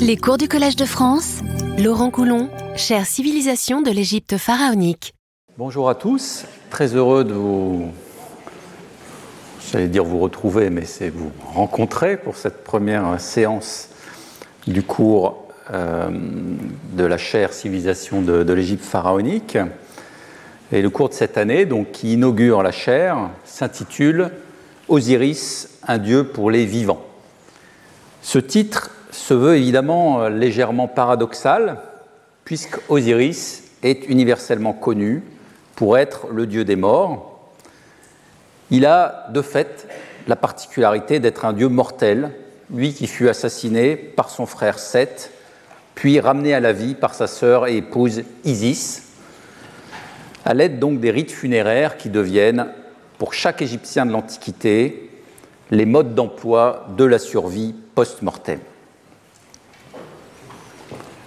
Les cours du Collège de France, Laurent Coulon, chère civilisation de l'Égypte pharaonique. Bonjour à tous, très heureux de vous, j'allais dire vous retrouver, mais c'est vous rencontrer pour cette première séance du cours euh, de la chère civilisation de, de l'Égypte pharaonique. Et le cours de cette année, donc, qui inaugure la chaire, s'intitule Osiris, un dieu pour les vivants. Ce titre se veut évidemment légèrement paradoxal, puisque Osiris est universellement connu pour être le dieu des morts. Il a de fait la particularité d'être un dieu mortel, lui qui fut assassiné par son frère Seth, puis ramené à la vie par sa sœur et épouse Isis, à l'aide donc des rites funéraires qui deviennent, pour chaque Égyptien de l'Antiquité, les modes d'emploi de la survie post-mortem.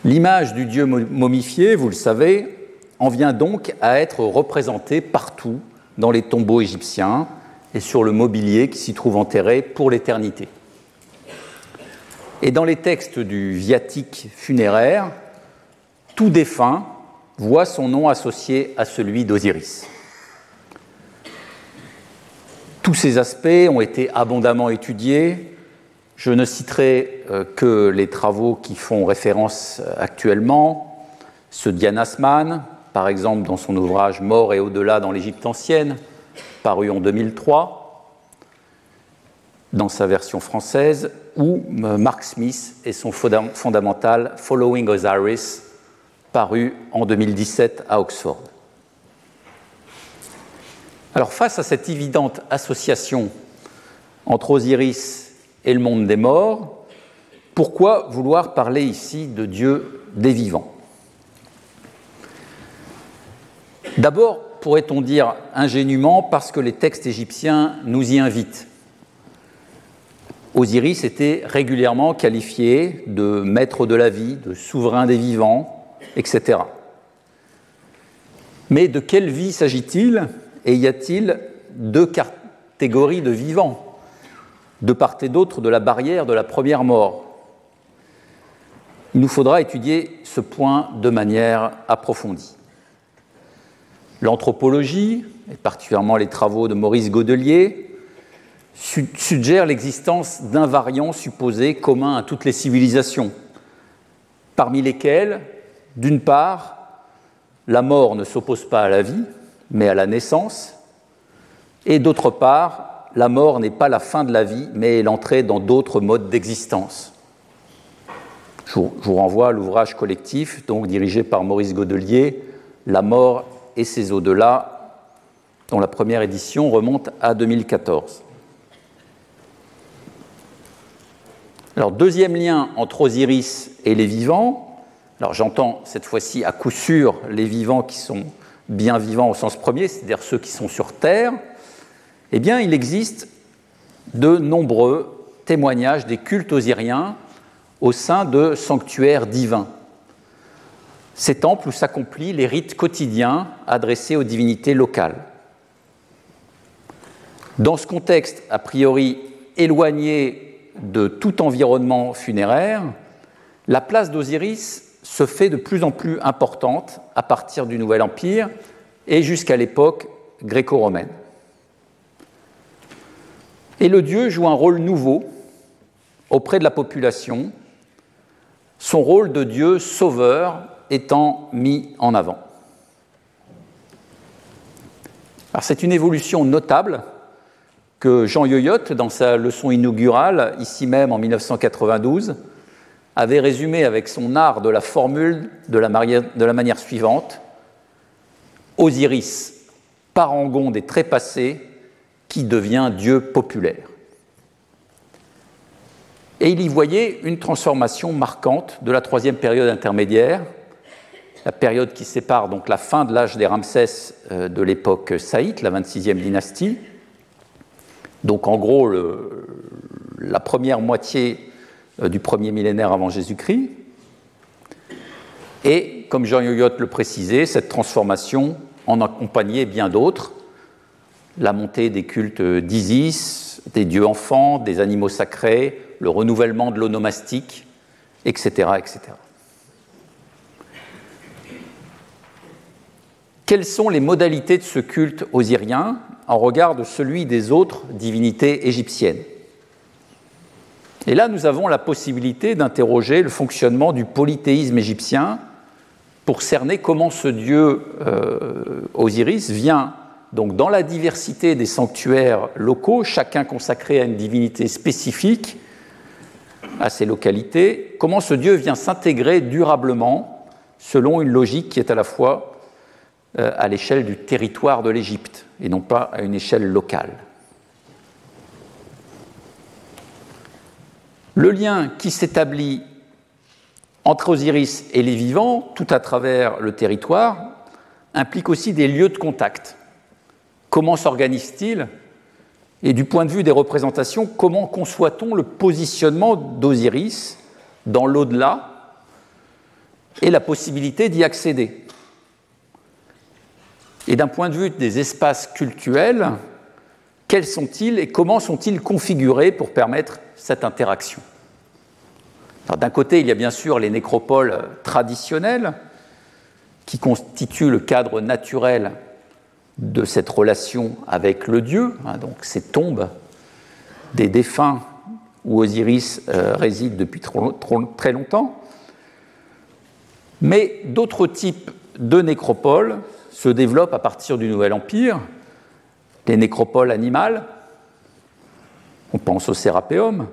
L'image du dieu momifié, vous le savez, en vient donc à être représentée partout dans les tombeaux égyptiens et sur le mobilier qui s'y trouve enterré pour l'éternité. Et dans les textes du viatique funéraire, tout défunt voit son nom associé à celui d'Osiris. Tous ces aspects ont été abondamment étudiés. Je ne citerai euh, que les travaux qui font référence euh, actuellement, ceux d'Yann par exemple dans son ouvrage Mort et au-delà dans l'Égypte ancienne, paru en 2003, dans sa version française, ou euh, Mark Smith et son fondamental Following Osiris, paru en 2017 à Oxford. Alors face à cette évidente association entre Osiris et le monde des morts, pourquoi vouloir parler ici de Dieu des vivants? D'abord, pourrait-on dire ingénument, parce que les textes égyptiens nous y invitent. Osiris était régulièrement qualifié de maître de la vie, de souverain des vivants, etc. Mais de quelle vie s'agit-il? Et y a-t-il deux catégories de vivants, de part et d'autre de la barrière de la première mort Il nous faudra étudier ce point de manière approfondie. L'anthropologie, et particulièrement les travaux de Maurice Godelier, suggèrent l'existence d'invariants supposés communs à toutes les civilisations, parmi lesquels, d'une part, la mort ne s'oppose pas à la vie, mais à la naissance. Et d'autre part, la mort n'est pas la fin de la vie, mais l'entrée dans d'autres modes d'existence. Je vous renvoie à l'ouvrage collectif, donc dirigé par Maurice Godelier, La mort et ses au-delà, dont la première édition remonte à 2014. Alors, deuxième lien entre Osiris et les vivants. Alors, j'entends cette fois-ci à coup sûr les vivants qui sont bien vivants au sens premier, c'est-à-dire ceux qui sont sur Terre, eh bien, il existe de nombreux témoignages des cultes osiriens au sein de sanctuaires divins. Ces temples où s'accomplissent les rites quotidiens adressés aux divinités locales. Dans ce contexte, a priori éloigné de tout environnement funéraire, la place d'Osiris se fait de plus en plus importante à partir du Nouvel Empire et jusqu'à l'époque gréco-romaine. Et le dieu joue un rôle nouveau auprès de la population, son rôle de dieu sauveur étant mis en avant. c'est une évolution notable que Jean Yoyot, dans sa leçon inaugurale, ici même en 1992, avait résumé avec son art de la formule de la manière suivante Osiris, parangon des trépassés, qui devient Dieu populaire. Et il y voyait une transformation marquante de la troisième période intermédiaire, la période qui sépare donc la fin de l'âge des Ramsès euh, de l'époque saïte, la 26e dynastie. Donc en gros, la première moitié euh, du premier millénaire avant Jésus-Christ. Et, comme Jean Yoyot le précisait, cette transformation en accompagnait bien d'autres. La montée des cultes d'Isis, des dieux enfants, des animaux sacrés, le renouvellement de l'onomastique, etc., etc. Quelles sont les modalités de ce culte osirien en regard de celui des autres divinités égyptiennes? Et là, nous avons la possibilité d'interroger le fonctionnement du polythéisme égyptien pour cerner comment ce dieu euh, Osiris vient donc dans la diversité des sanctuaires locaux, chacun consacré à une divinité spécifique, à ces localités, comment ce dieu vient s'intégrer durablement selon une logique qui est à la fois euh, à l'échelle du territoire de l'Égypte et non pas à une échelle locale. Le lien qui s'établit entre Osiris et les vivants, tout à travers le territoire, implique aussi des lieux de contact. Comment s'organise-t-il Et du point de vue des représentations, comment conçoit-on le positionnement d'Osiris dans l'au-delà et la possibilité d'y accéder Et d'un point de vue des espaces cultuels, quels sont-ils et comment sont-ils configurés pour permettre cette interaction d'un côté, il y a bien sûr les nécropoles traditionnelles, qui constituent le cadre naturel de cette relation avec le dieu, hein, donc ces tombes des défunts où Osiris euh, réside depuis très longtemps. Mais d'autres types de nécropoles se développent à partir du Nouvel Empire, des nécropoles animales, on pense au Sérapéum,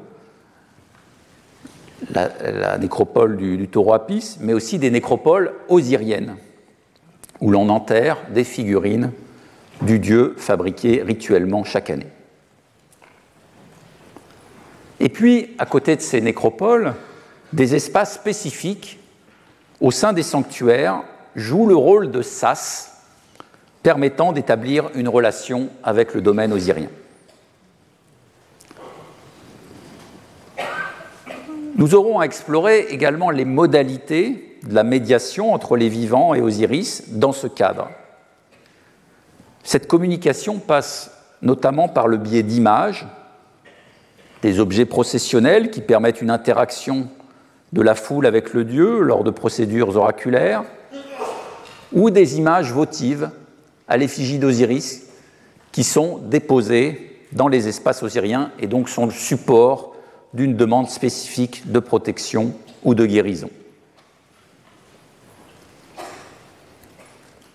la, nécropole du, taureau Apis, mais aussi des nécropoles osiriennes, où l'on enterre des figurines du dieu fabriquées rituellement chaque année. Et puis, à côté de ces nécropoles, des espaces spécifiques au sein des sanctuaires jouent le rôle de sas, permettant d'établir une relation avec le domaine osirien. Nous aurons à explorer également les modalités de la médiation entre les vivants et Osiris dans ce cadre. Cette communication passe notamment par le biais d'images, des objets processionnels qui permettent une interaction de la foule avec le dieu lors de procédures oraculaires, ou des images votives à l'effigie d'Osiris qui sont déposées dans les espaces osiriens et donc sont le support d'une demande spécifique de protection ou de guérison.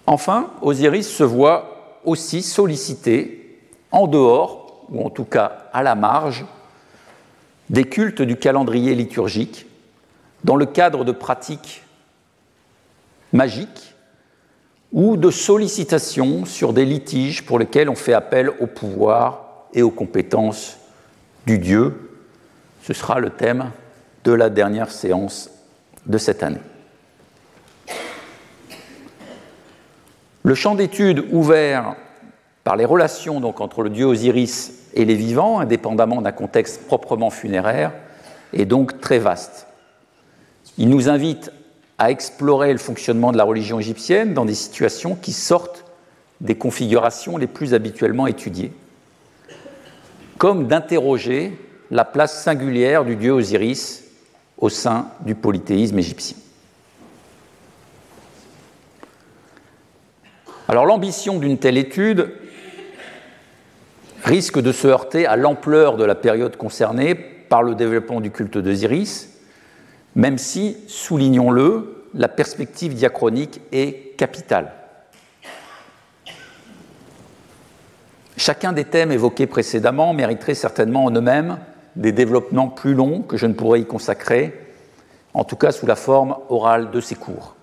Enfin, Osiris se voit aussi sollicité en dehors, ou en tout cas à la marge, des cultes du calendrier liturgique, dans le cadre de pratiques magiques ou de sollicitations sur des litiges pour lesquels on fait appel au pouvoir et aux compétences du Dieu ce sera le thème de la dernière séance de cette année. Le champ d'étude ouvert par les relations donc, entre le dieu Osiris et les vivants, indépendamment d'un contexte proprement funéraire, est donc très vaste. Il nous invite à explorer le fonctionnement de la religion égyptienne dans des situations qui sortent des configurations les plus habituellement étudiées, comme d'interroger la place singulière du dieu Osiris au sein du polythéisme égyptien. Alors l'ambition d'une telle étude risque de se heurter à l'ampleur de la période concernée par le développement du culte d'Osiris, même si, soulignons-le, la perspective diachronique est capitale. Chacun des thèmes évoqués précédemment mériterait certainement en eux-mêmes des développements plus longs que je ne pourrais y consacrer, en tout cas sous la forme orale de ces cours.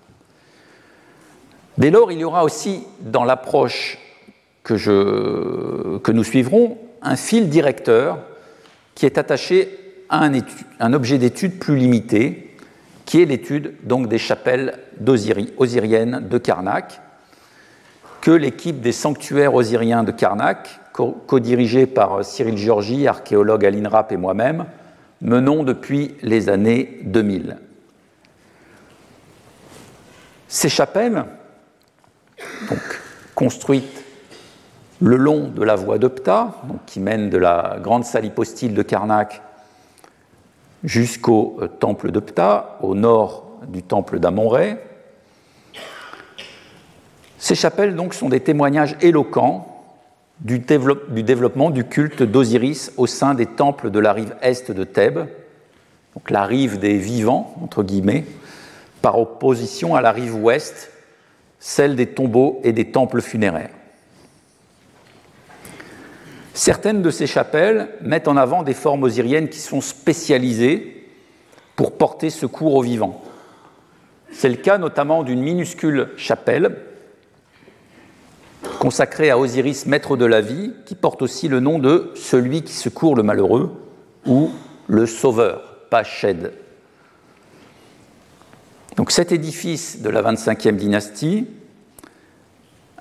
Dès lors, il y aura aussi dans l'approche que, nous suivrons un fil directeur qui est attaché à un, objet d'étude plus limité, qui est l'étude donc des chapelles osiriennes de Karnak, que l'équipe des sanctuaires osiriens de Karnak co-dirigé par Cyril Georgi, archéologue à l'INRAP et moi-même, menons depuis les années 2000. Ces chapelles, donc, construites le long de la voie d'Opta, qui mène de la grande salle hypostyle de Karnak jusqu'au euh, temple de Ptah, au nord du temple d'Amon-Ré. Ces chapelles donc sont des témoignages éloquents du, développement du culte d'Osiris au sein des temples de la rive est de Thèbes, la rive des vivants, entre guillemets, par opposition à la rive ouest, celle des tombeaux et des temples funéraires. Certaines de ces chapelles mettent en avant des formes osiriennes qui sont spécialisées pour porter secours aux vivants. C'est le cas notamment d'une minuscule chapelle consacrée à Osiris, maître de la vie, qui porte aussi le nom de celui qui secourt le malheureux ou le sauveur, Pached. Donc cet édifice de la 25e dynastie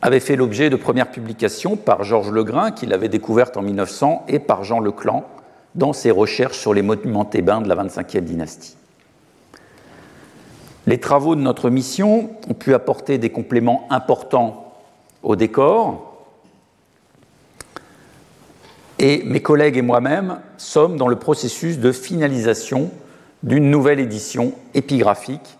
avait fait l'objet de premières publications par Georges Legrain, qui l'avait découverte en 1900, et par Jean Leclan dans ses recherches sur les monuments thébains de la 25e dynastie. Les travaux de notre mission ont pu apporter des compléments importants au décor, et mes collègues et moi-même sommes dans le processus de finalisation d'une nouvelle édition épigraphique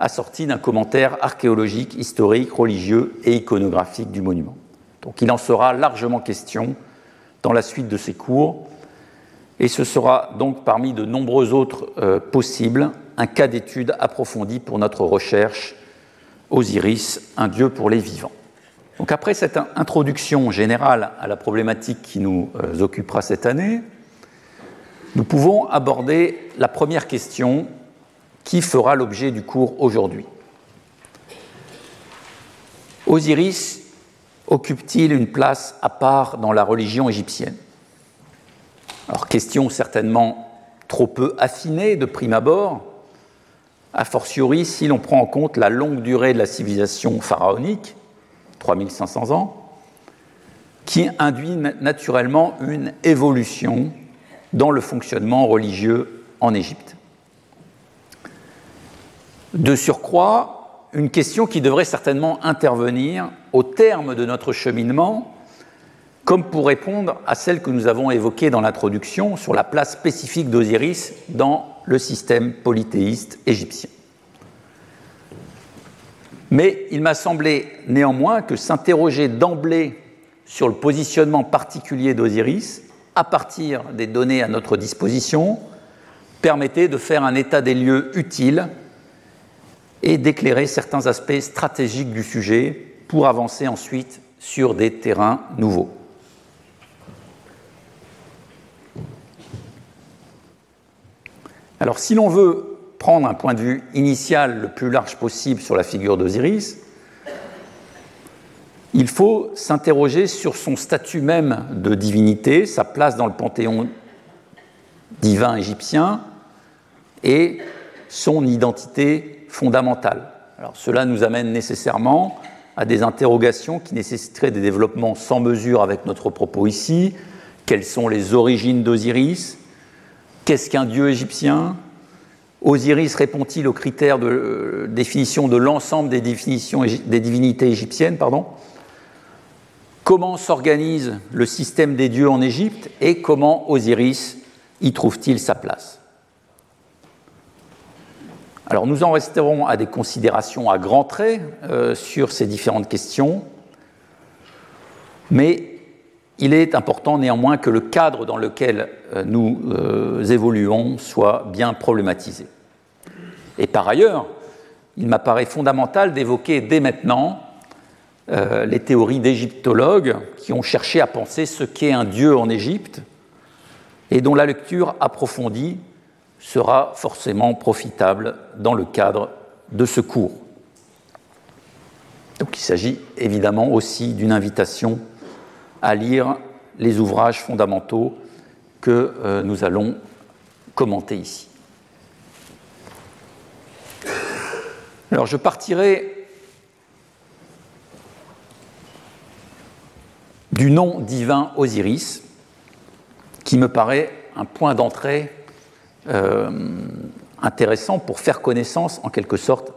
assorti d'un commentaire archéologique, historique, religieux et iconographique du monument. Donc il en sera largement question dans la suite de ces cours, et ce sera donc parmi de nombreux autres euh, possibles un cas d'étude approfondi pour notre recherche Osiris, un dieu pour les vivants. Donc après cette introduction générale à la problématique qui nous euh, occupera cette année, nous pouvons aborder la première question qui fera l'objet du cours aujourd'hui. Osiris occupe-t-il une place à part dans la religion égyptienne? Alors, question certainement trop peu affinée de prime abord, a fortiori si l'on prend en compte la longue durée de la civilisation pharaonique, 3500 ans, qui induit naturellement une évolution dans le fonctionnement religieux en Égypte. De surcroît, une question qui devrait certainement intervenir au terme de notre cheminement, comme pour répondre à celle que nous avons évoquée dans l'introduction sur la place spécifique d'Osiris dans le système polythéiste égyptien. Mais il m'a semblé néanmoins que s'interroger d'emblée sur le positionnement particulier d'Osiris, à partir des données à notre disposition, permettait de faire un état des lieux utile et d'éclairer certains aspects stratégiques du sujet pour avancer ensuite sur des terrains nouveaux. Alors si l'on veut prendre un point de vue initial le plus large possible sur la figure d'Osiris, il faut s'interroger sur son statut même de divinité, sa place dans le panthéon divin égyptien et son identité Alors cela nous amène nécessairement à des interrogations qui nécessiteraient des développements sans mesure avec notre propos ici. Quelles sont les origines d'Osiris? Qu'est-ce qu'un dieu égyptien? Osiris répond-il aux critères de euh, définition de l'ensemble des, des divinités égyptiennes pardon? Comment s'organise le système des dieux en Égypte et comment Osiris y trouve-t-il sa place? Alors nous en resterons à des considérations à grands traits euh, sur ces différentes questions, mais il est important néanmoins que le cadre dans lequel euh, nous euh, évoluons soit bien problématisé. Et par ailleurs, il m'apparaît fondamental d'évoquer dès maintenant les théories d'égyptologues qui ont cherché à penser ce qu'est un dieu en Égypte et dont la lecture approfondie sera forcément profitable dans le cadre de ce cours. Donc il s'agit évidemment aussi d'une invitation à lire les ouvrages fondamentaux que euh, nous allons commenter ici. Alors je partirai du nom divin Osiris, qui me paraît un point d'entrée euh, intéressant pour faire connaissance en quelque sorte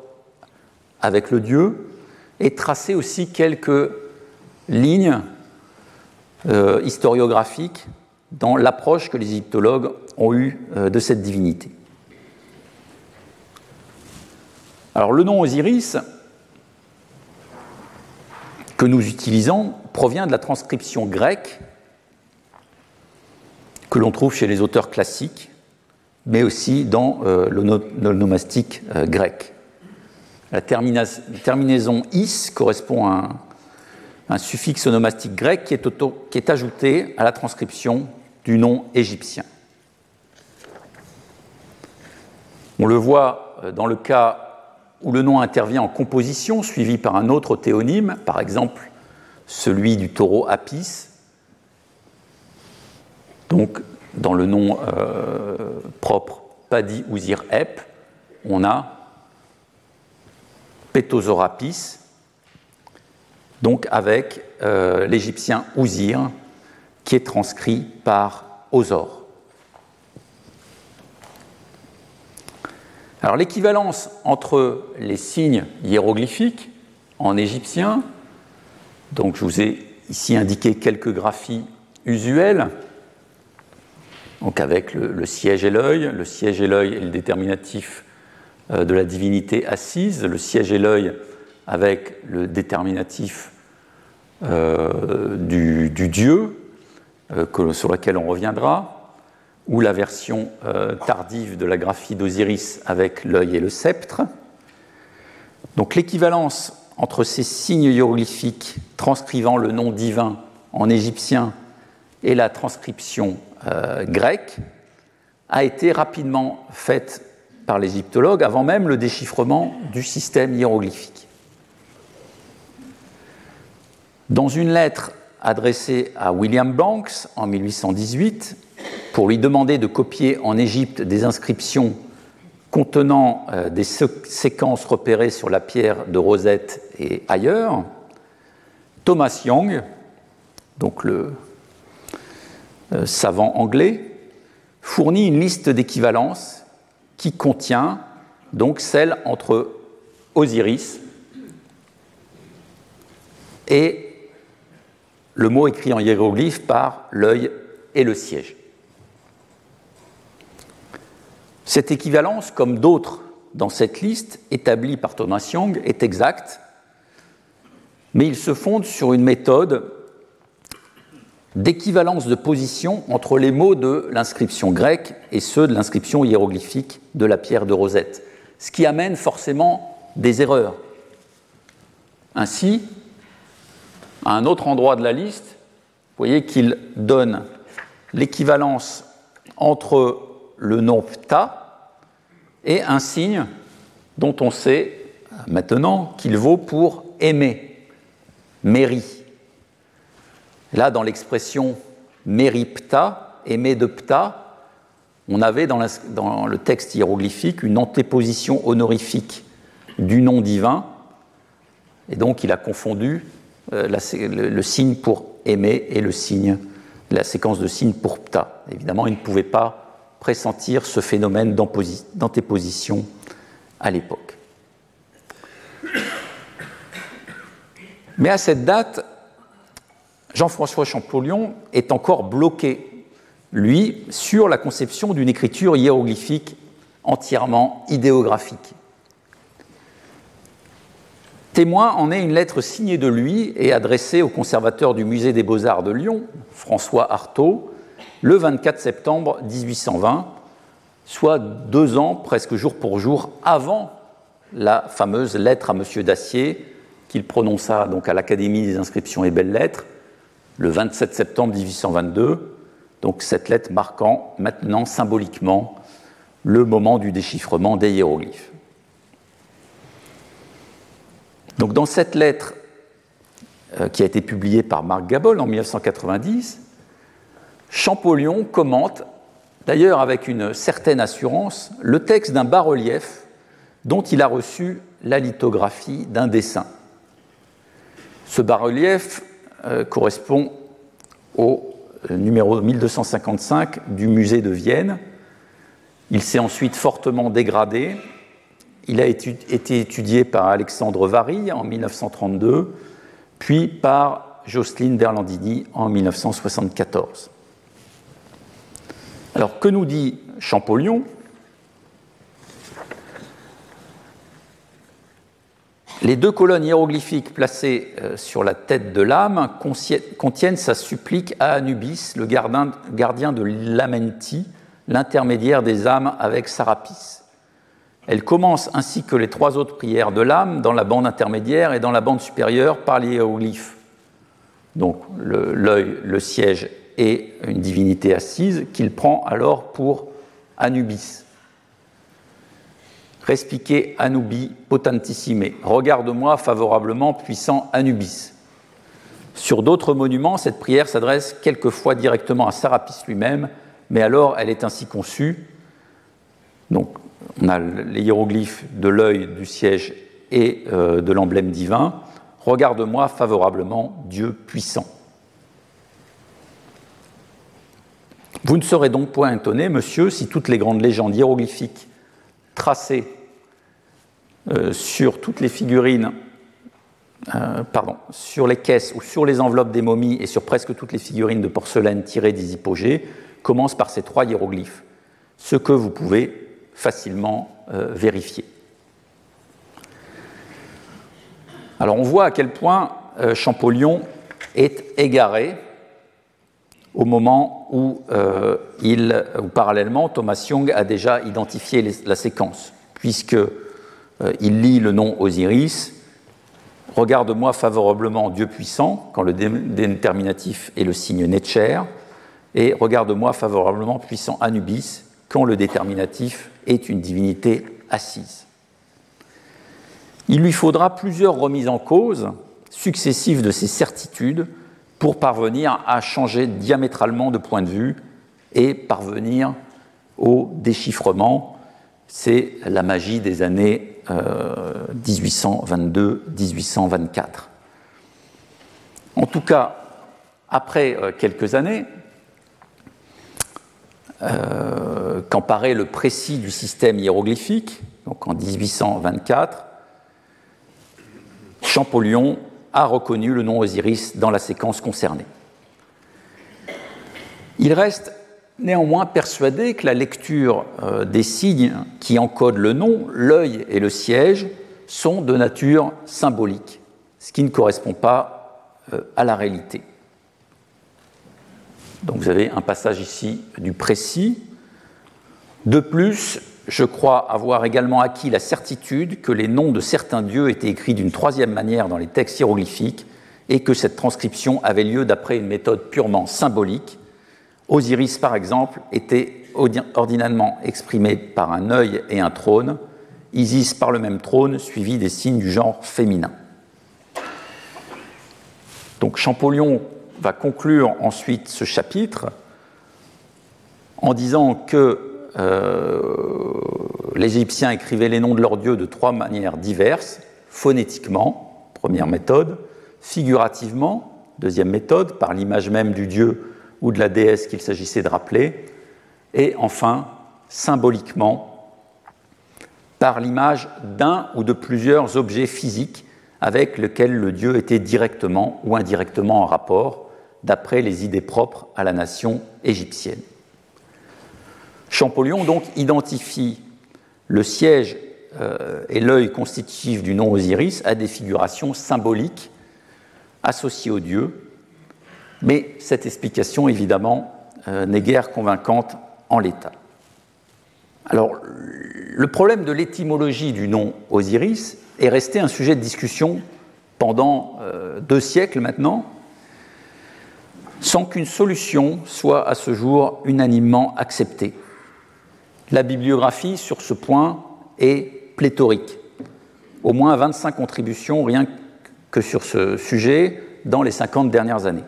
avec le Dieu et tracer aussi quelques lignes euh, historiographiques dans l'approche que les égyptologues ont eue euh, de cette divinité. Alors le nom Osiris que nous utilisons provient de la transcription grecque que l'on trouve chez les auteurs classiques, mais aussi dans euh, le nomastique euh, grec. La terminaison is correspond à un, suffixe nomastique grec qui est, qui est ajouté à la transcription du nom égyptien. On le voit euh, dans le cas où le nom intervient en composition suivi par un autre théonyme, par exemple celui du taureau Apis. Donc, dans le nom euh, propre Padi Ouzir Ep, on a Petozorapis, donc avec euh, l'égyptien Ouzir, qui est transcrit par Ozor. Alors l'équivalence entre les signes hiéroglyphiques en égyptien, donc je vous ai ici indiqué quelques graphies usuelles, donc avec le, siège et l'œil. Le siège et l'œil est le déterminatif euh, de la divinité assise, le siège et l'œil avec le déterminatif euh, du, dieu, euh, sur lequel on reviendra ou la version tardive de la graphie d'Osiris avec l'œil et le sceptre. Donc l'équivalence entre ces signes hiéroglyphiques transcrivant le nom divin en égyptien et la transcription euh, grecque a été rapidement faite par l'égyptologue avant même le déchiffrement du système hiéroglyphique. Dans une lettre adressée à William Banks en 1818, pour lui demander de copier en Égypte des inscriptions contenant euh, des séquences repérées sur la pierre de Rosette et ailleurs, Thomas Young, donc le euh, savant anglais, fournit une liste d'équivalences qui contient donc celle entre Osiris et le mot écrit en hiéroglyphe par l'œil et le siège. Cette équivalence, comme d'autres dans cette liste établie par Thomas Young, est exacte, mais il se fonde sur une méthode d'équivalence de position entre les mots de l'inscription grecque et ceux de l'inscription hiéroglyphique de la pierre de Rosette, ce qui amène forcément des erreurs. Ainsi, à un autre endroit de la liste, vous voyez qu'il donne l'équivalence entre le nom pta et un signe dont on sait maintenant qu'il vaut pour aimer, méri. Là, dans l'expression méripta, aimer de pta, on avait dans, le texte hiéroglyphique une antéposition honorifique du nom divin, et donc il a confondu euh, le, signe pour aimer et le signe, la séquence de signes pour pta. Évidemment, il ne pouvait pas pressentir ce phénomène d'antéposition à l'époque. Mais à cette date, Jean-François Champollion est encore bloqué, lui, sur la conception d'une écriture hiéroglyphique entièrement idéographique. Témoin en est une lettre signée de lui et adressée au conservateur du musée des beaux-arts de Lyon, François Artaud, le 24 septembre 1820, soit deux ans, presque jour pour jour, avant la fameuse lettre à M. Dacier qu'il prononça donc à l'Académie des inscriptions et belles-lettres le 27 septembre 1822. Donc cette lettre marquant maintenant symboliquement le moment du déchiffrement des hiéroglyphes. Donc dans cette lettre euh, qui a été publiée par Marc Gabol en 1990, Champollion commente, d'ailleurs avec une certaine assurance, le texte d'un bas-relief dont il a reçu la lithographie d'un dessin. Ce bas-relief euh, correspond au euh, numéro 1255 du musée de Vienne. Il s'est ensuite fortement dégradé. Il a été étudié par Alexandre Vary en 1932, puis par Jocelyne Berlandini en 1974. Alors, que nous dit Champollion? Les deux colonnes hiéroglyphiques placées euh, sur la tête de l'âme contiennent sa supplique à Anubis, le gardien de l'Amenti, l'intermédiaire des âmes avec Sarapis. Elle commence ainsi que les trois autres prières de l'âme dans la bande intermédiaire et dans la bande supérieure par les hiéroglyphes. Donc l'œil, le, siège et une divinité assise qu'il prend alors pour Anubis. Respiquez Anubi potentissime. Regarde-moi favorablement, puissant Anubis. Sur d'autres monuments, cette prière s'adresse quelquefois directement à Sarapis lui-même, mais alors elle est ainsi conçue. Donc, on a les hiéroglyphes de l'œil, du siège et euh, de l'emblème divin. Regarde-moi favorablement, Dieu puissant. Vous ne serez donc point étonné, monsieur, si toutes les grandes légendes hiéroglyphiques tracées sur toutes les figurines, euh, pardon, sur les caisses ou sur les enveloppes des momies et sur presque toutes les figurines de porcelaine tirées des hypogées, commencent par ces trois hiéroglyphes, ce que vous pouvez facilement euh, vérifier. Alors on voit à quel point Champollion est égaré au moment où, il, parallèlement Thomas Young a déjà identifié la séquence, puisque euh, il lit le nom Osiris, Regarde-moi favorablement Dieu puissant, quand le déterminatif est le signe Netcher, et Regarde-moi favorablement puissant Anubis, quand le déterminatif est une divinité assise. Il lui faudra plusieurs remises en cause successives de ces certitudes pour parvenir à changer diamétralement de point de vue et parvenir au déchiffrement. C'est la magie des années 1822-1824. En tout cas, après euh, quelques années, euh, quand paraît le précis du système hiéroglyphique, donc en 1824, Champollion a reconnu le nom Osiris dans la séquence concernée. Il reste néanmoins persuadé que la lecture euh, des signes qui encodent le nom, l'œil et le siège sont de nature symbolique, ce qui ne correspond pas euh, à la réalité. Donc vous avez un passage ici du précis. De plus, je crois avoir également acquis la certitude que les noms de certains dieux étaient écrits d'une troisième manière dans les textes hiéroglyphiques et que cette transcription avait lieu d'après une méthode purement symbolique Osiris, par exemple, était ordinairement exprimé par un œil et un trône, Isis par le même trône, suivi des signes du genre féminin. Donc Champollion va conclure ensuite ce chapitre en disant que euh, les Égyptiens écrivaient les noms de leurs dieux de trois manières diverses, phonétiquement, première méthode, figurativement, deuxième méthode, par l'image même du dieu ou de la déesse qu'il s'agissait de rappeler, et enfin, symboliquement, par l'image d'un ou de plusieurs objets physiques avec lesquels le dieu était directement ou indirectement en rapport, d'après les idées propres à la nation égyptienne. Champollion donc identifie le siège euh, et l'œil constitutif du nom Osiris à des figurations symboliques associées au dieu, mais cette explication, évidemment, euh, n'est guère convaincante en l'état. Alors, le problème de l'étymologie du nom Osiris est resté un sujet de discussion pendant euh, deux siècles maintenant, sans qu'une solution soit à ce jour unanimement acceptée. La bibliographie sur ce point est pléthorique. Au moins 25 contributions rien que sur ce sujet dans les 50 dernières années.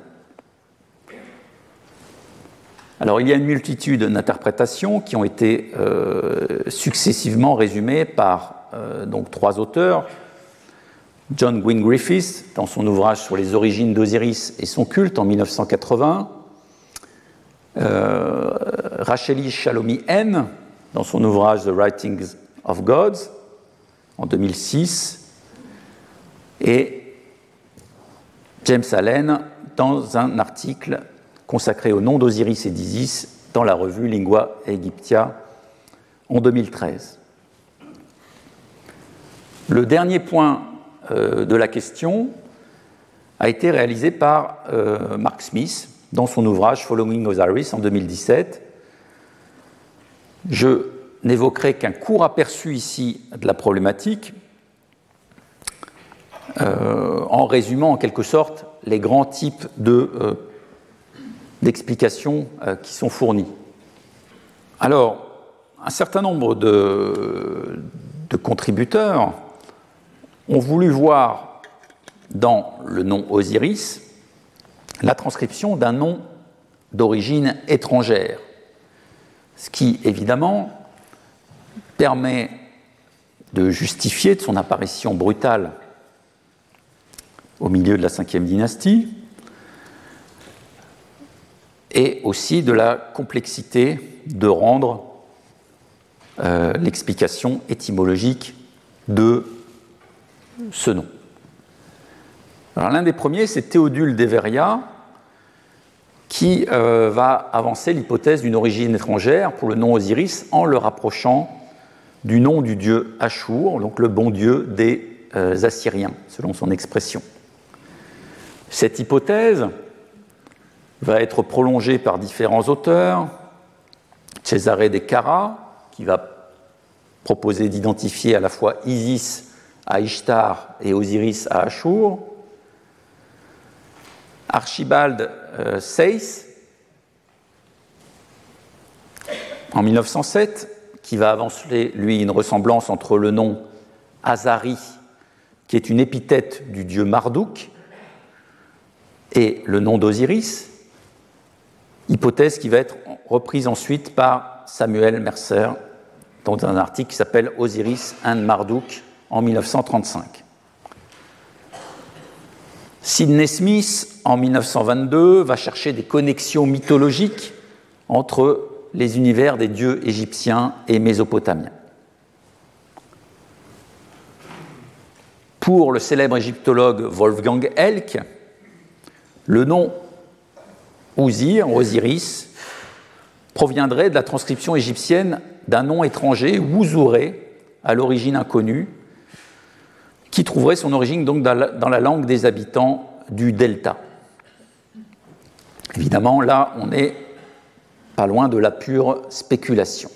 Alors il y a une multitude d'interprétations qui ont été euh, successivement résumées par euh, donc, trois auteurs. John Gwynne Griffiths, dans son ouvrage sur les origines d'Osiris et son culte en 1980. Euh, Racheli Shalomi N, dans son ouvrage The Writings of Gods, en 2006. Et James Allen, dans un article consacré au nom d'Osiris et d'Isis dans la revue Lingua Egyptia en 2013. Le dernier point euh, de la question a été réalisé par euh, Mark Smith dans son ouvrage Following Osiris en 2017. Je n'évoquerai qu'un court aperçu ici de la problématique euh, en résumant en quelque sorte les grands types d'explications qui sont fournies. Alors, un certain nombre de, contributeurs ont voulu voir dans le nom Osiris la transcription d'un nom d'origine étrangère, ce qui évidemment permet de justifier son apparition brutale au milieu de la cinquième dynastie et aussi de la complexité de rendre euh, l'explication étymologique de ce nom. L'un des premiers, c'est Théodule d'Everia, qui euh, va avancer l'hypothèse d'une origine étrangère pour le nom Osiris en le rapprochant du nom du dieu Ashur, donc le bon dieu des euh, Assyriens, selon son expression. Cette hypothèse va être prolongée par différents auteurs. Cesare de Cara, qui va proposer d'identifier à la fois Isis à Ishtar et Osiris à Ashur. Archibald euh, en 1907, qui va avancer, lui, une ressemblance entre le nom Azari, qui est une épithète du dieu Marduk, et le nom d'Osiris, hypothèse qui va être reprise ensuite par Samuel Mercer dans un article qui s'appelle Osiris and Marduk en 1935. Sidney Smith, en 1922, va chercher des connexions mythologiques entre les univers des dieux égyptiens et mésopotamiens. Pour le célèbre égyptologue Wolfgang Elk, le nom Osir, Osiris, proviendrait de la transcription égyptienne d'un nom étranger, Wouzouré, à l'origine inconnue, qui trouverait son origine donc dans la, langue des habitants du delta. Évidemment, là, on n'est pas loin de la pure spéculation.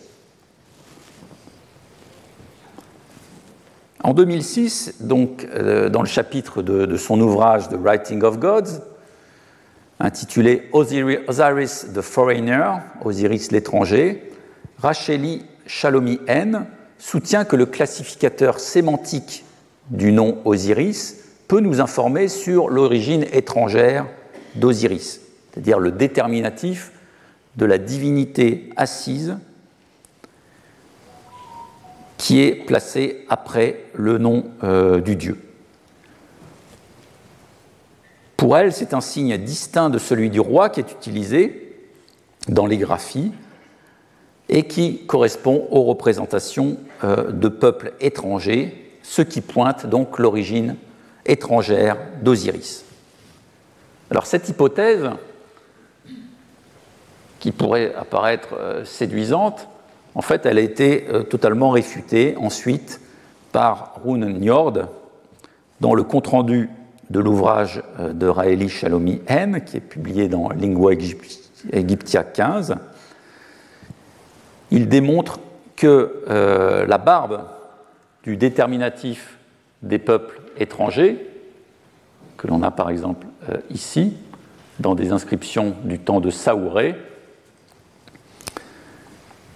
En 2006, donc, euh, dans le chapitre de, son ouvrage The Writing of Gods, intitulé Osiris the Foreigner, Osiris l'étranger, Racheli Shalomi N soutient que le classificateur sémantique du nom Osiris peut nous informer sur l'origine étrangère d'Osiris, c'est-à-dire le déterminatif de la divinité assise qui est placé après le nom euh, du dieu. Pour elle, c'est un signe distinct de celui du roi qui est utilisé dans les graphies et qui correspond aux représentations euh, de peuples étrangers ce qui pointe donc l'origine étrangère d'Osiris. Alors cette hypothèse, qui pourrait apparaître euh, séduisante, en fait, elle a été euh, totalement réfutée ensuite par Rune Njord dans le compte-rendu de l'ouvrage euh, de Raeli Shalomi N, qui est publié dans Lingua Egyptia 15. Il démontre que la barbe du déterminatif des peuples étrangers, que l'on a par exemple euh, ici, dans des inscriptions du temps de Saouré,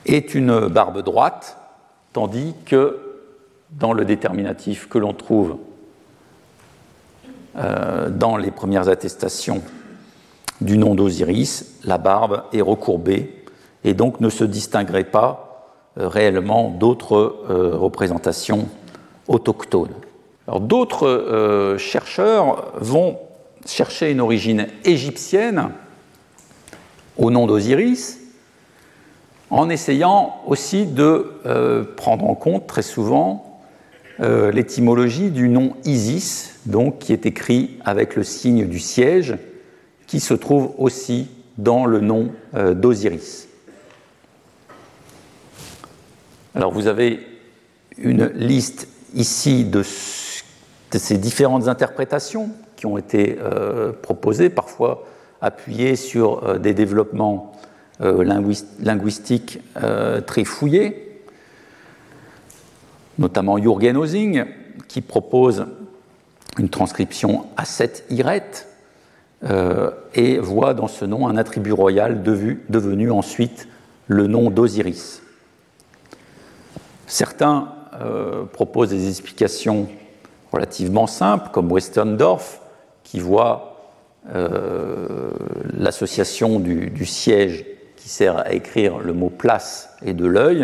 est une barbe droite, tandis que dans le déterminatif que l'on trouve euh, dans les premières attestations du nom d'Osiris, la barbe est recourbée et donc ne se distinguerait pas euh, réellement d'autres euh, représentations autochtones. D'autres chercheurs vont chercher une origine égyptienne au nom d'Osiris, en essayant aussi de prendre en compte très souvent euh, l'étymologie du nom Isis, donc qui est écrit avec le signe du siège, qui se trouve aussi dans le nom euh, d'Osiris. Alors vous avez une liste ici de, ces différentes interprétations qui ont été euh, proposées, parfois appuyées sur des développements linguistiques très fouillés notamment Jürgen Osing, qui propose une transcription à 7 iret et voit dans ce nom un attribut royal devenu ensuite le nom d'Osiris. Certains euh, proposent des explications relativement simples, comme Westerndorf, qui voit euh, l'association du, siège qui sert à écrire le mot place et de l'œil,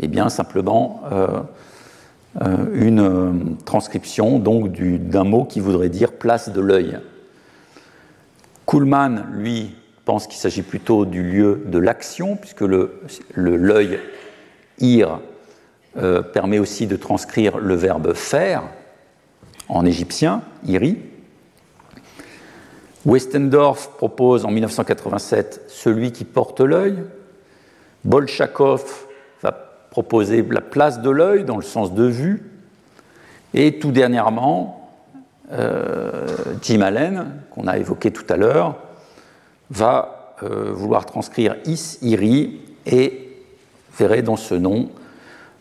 et eh bien simplement euh, une transcription donc d'un mot qui voudrait dire place de l'œil. Kuhlmann, lui, pense qu'il s'agit plutôt du lieu de l'action, puisque l'œil le, ir euh, permet aussi de transcrire le verbe faire en égyptien, iri. Westendorf propose en 1987 celui qui porte l'œil. Bolchakov va proposer la place de l'œil dans le sens de vue. Et tout dernièrement, euh, Jim Allen, qu'on a évoqué tout à l'heure, va euh, vouloir transcrire is, iri et verrait dans ce nom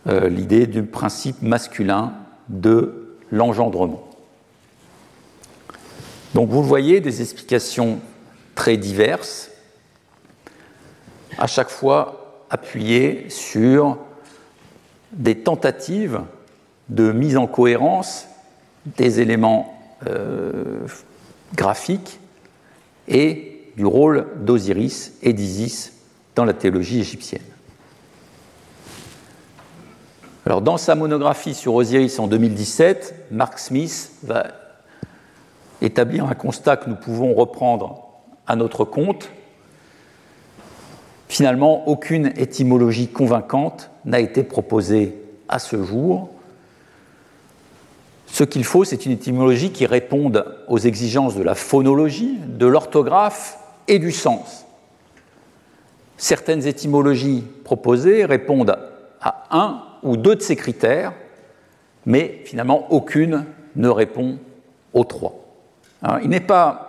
euh, l'idée du principe masculin de l'engendrement. Donc vous voyez des explications très diverses, à chaque fois appuyées sur des tentatives de mise en cohérence des éléments euh, graphiques et du rôle d'Osiris et d'Isis dans la théologie égyptienne. Alors, dans sa monographie sur Osiris en 2017, Mark Smith va établir un constat que nous pouvons reprendre à notre compte. Finalement, aucune étymologie convaincante n'a été proposée à ce jour. Ce qu'il faut, c'est une étymologie qui réponde aux exigences de la phonologie, de l'orthographe et du sens. Certaines étymologies proposées répondent à un ou deux de ces critères, mais finalement aucune ne répond aux trois. il n'est pas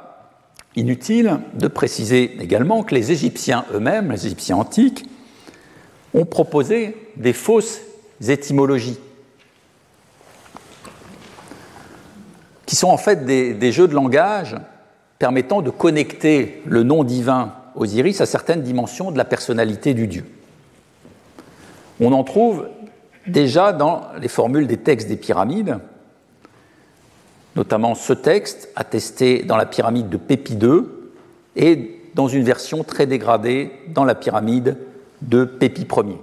inutile de préciser également que les Égyptiens eux-mêmes, les Égyptiens antiques, ont proposé des fausses étymologies, qui sont en fait des, jeux de langage permettant de connecter le nom divin Osiris à certaines dimensions de la personnalité du dieu. On en trouve déjà dans les formules des textes des pyramides, notamment ce texte attesté dans la pyramide de Pépi II et dans une version très dégradée dans la pyramide de Pépi Ier.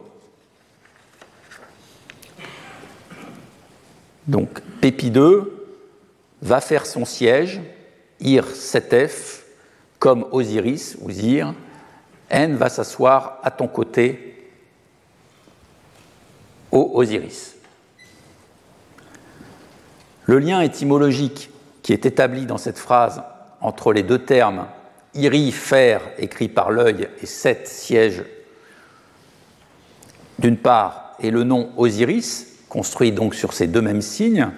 Donc Pépi II va faire son siège, Ir 7F, comme Osiris, ou Zir, N va s'asseoir à ton côté Osiris. Le lien étymologique qui est établi dans cette phrase entre les deux termes iri, fer, écrit par l'œil, et sept sièges, d'une part, et le nom Osiris, construit donc sur ces deux mêmes signes,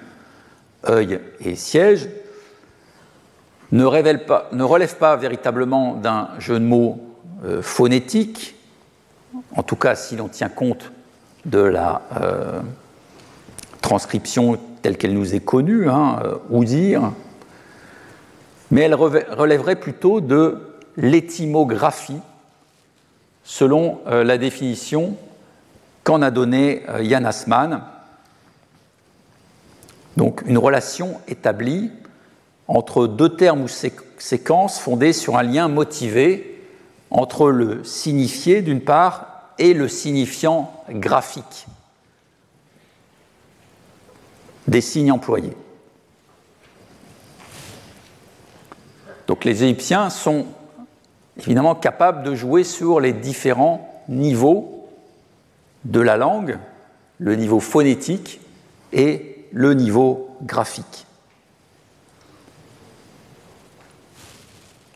œil et siège, ne, relève pas véritablement d'un jeu de mots euh, phonétique, en tout cas si l'on tient compte de la euh, transcription telle qu'elle nous est connue, hein, euh, ou dire, mais elle relèverait plutôt de l'étymographie, selon euh, la définition qu'en a donnée Yann Asman. Donc une relation établie entre deux termes ou séquences fondées sur un lien motivé entre le signifié d'une part et le signifiant graphique des signes employés. Donc les Égyptiens sont évidemment capables de jouer sur les différents niveaux de la langue, le niveau phonétique et le niveau graphique.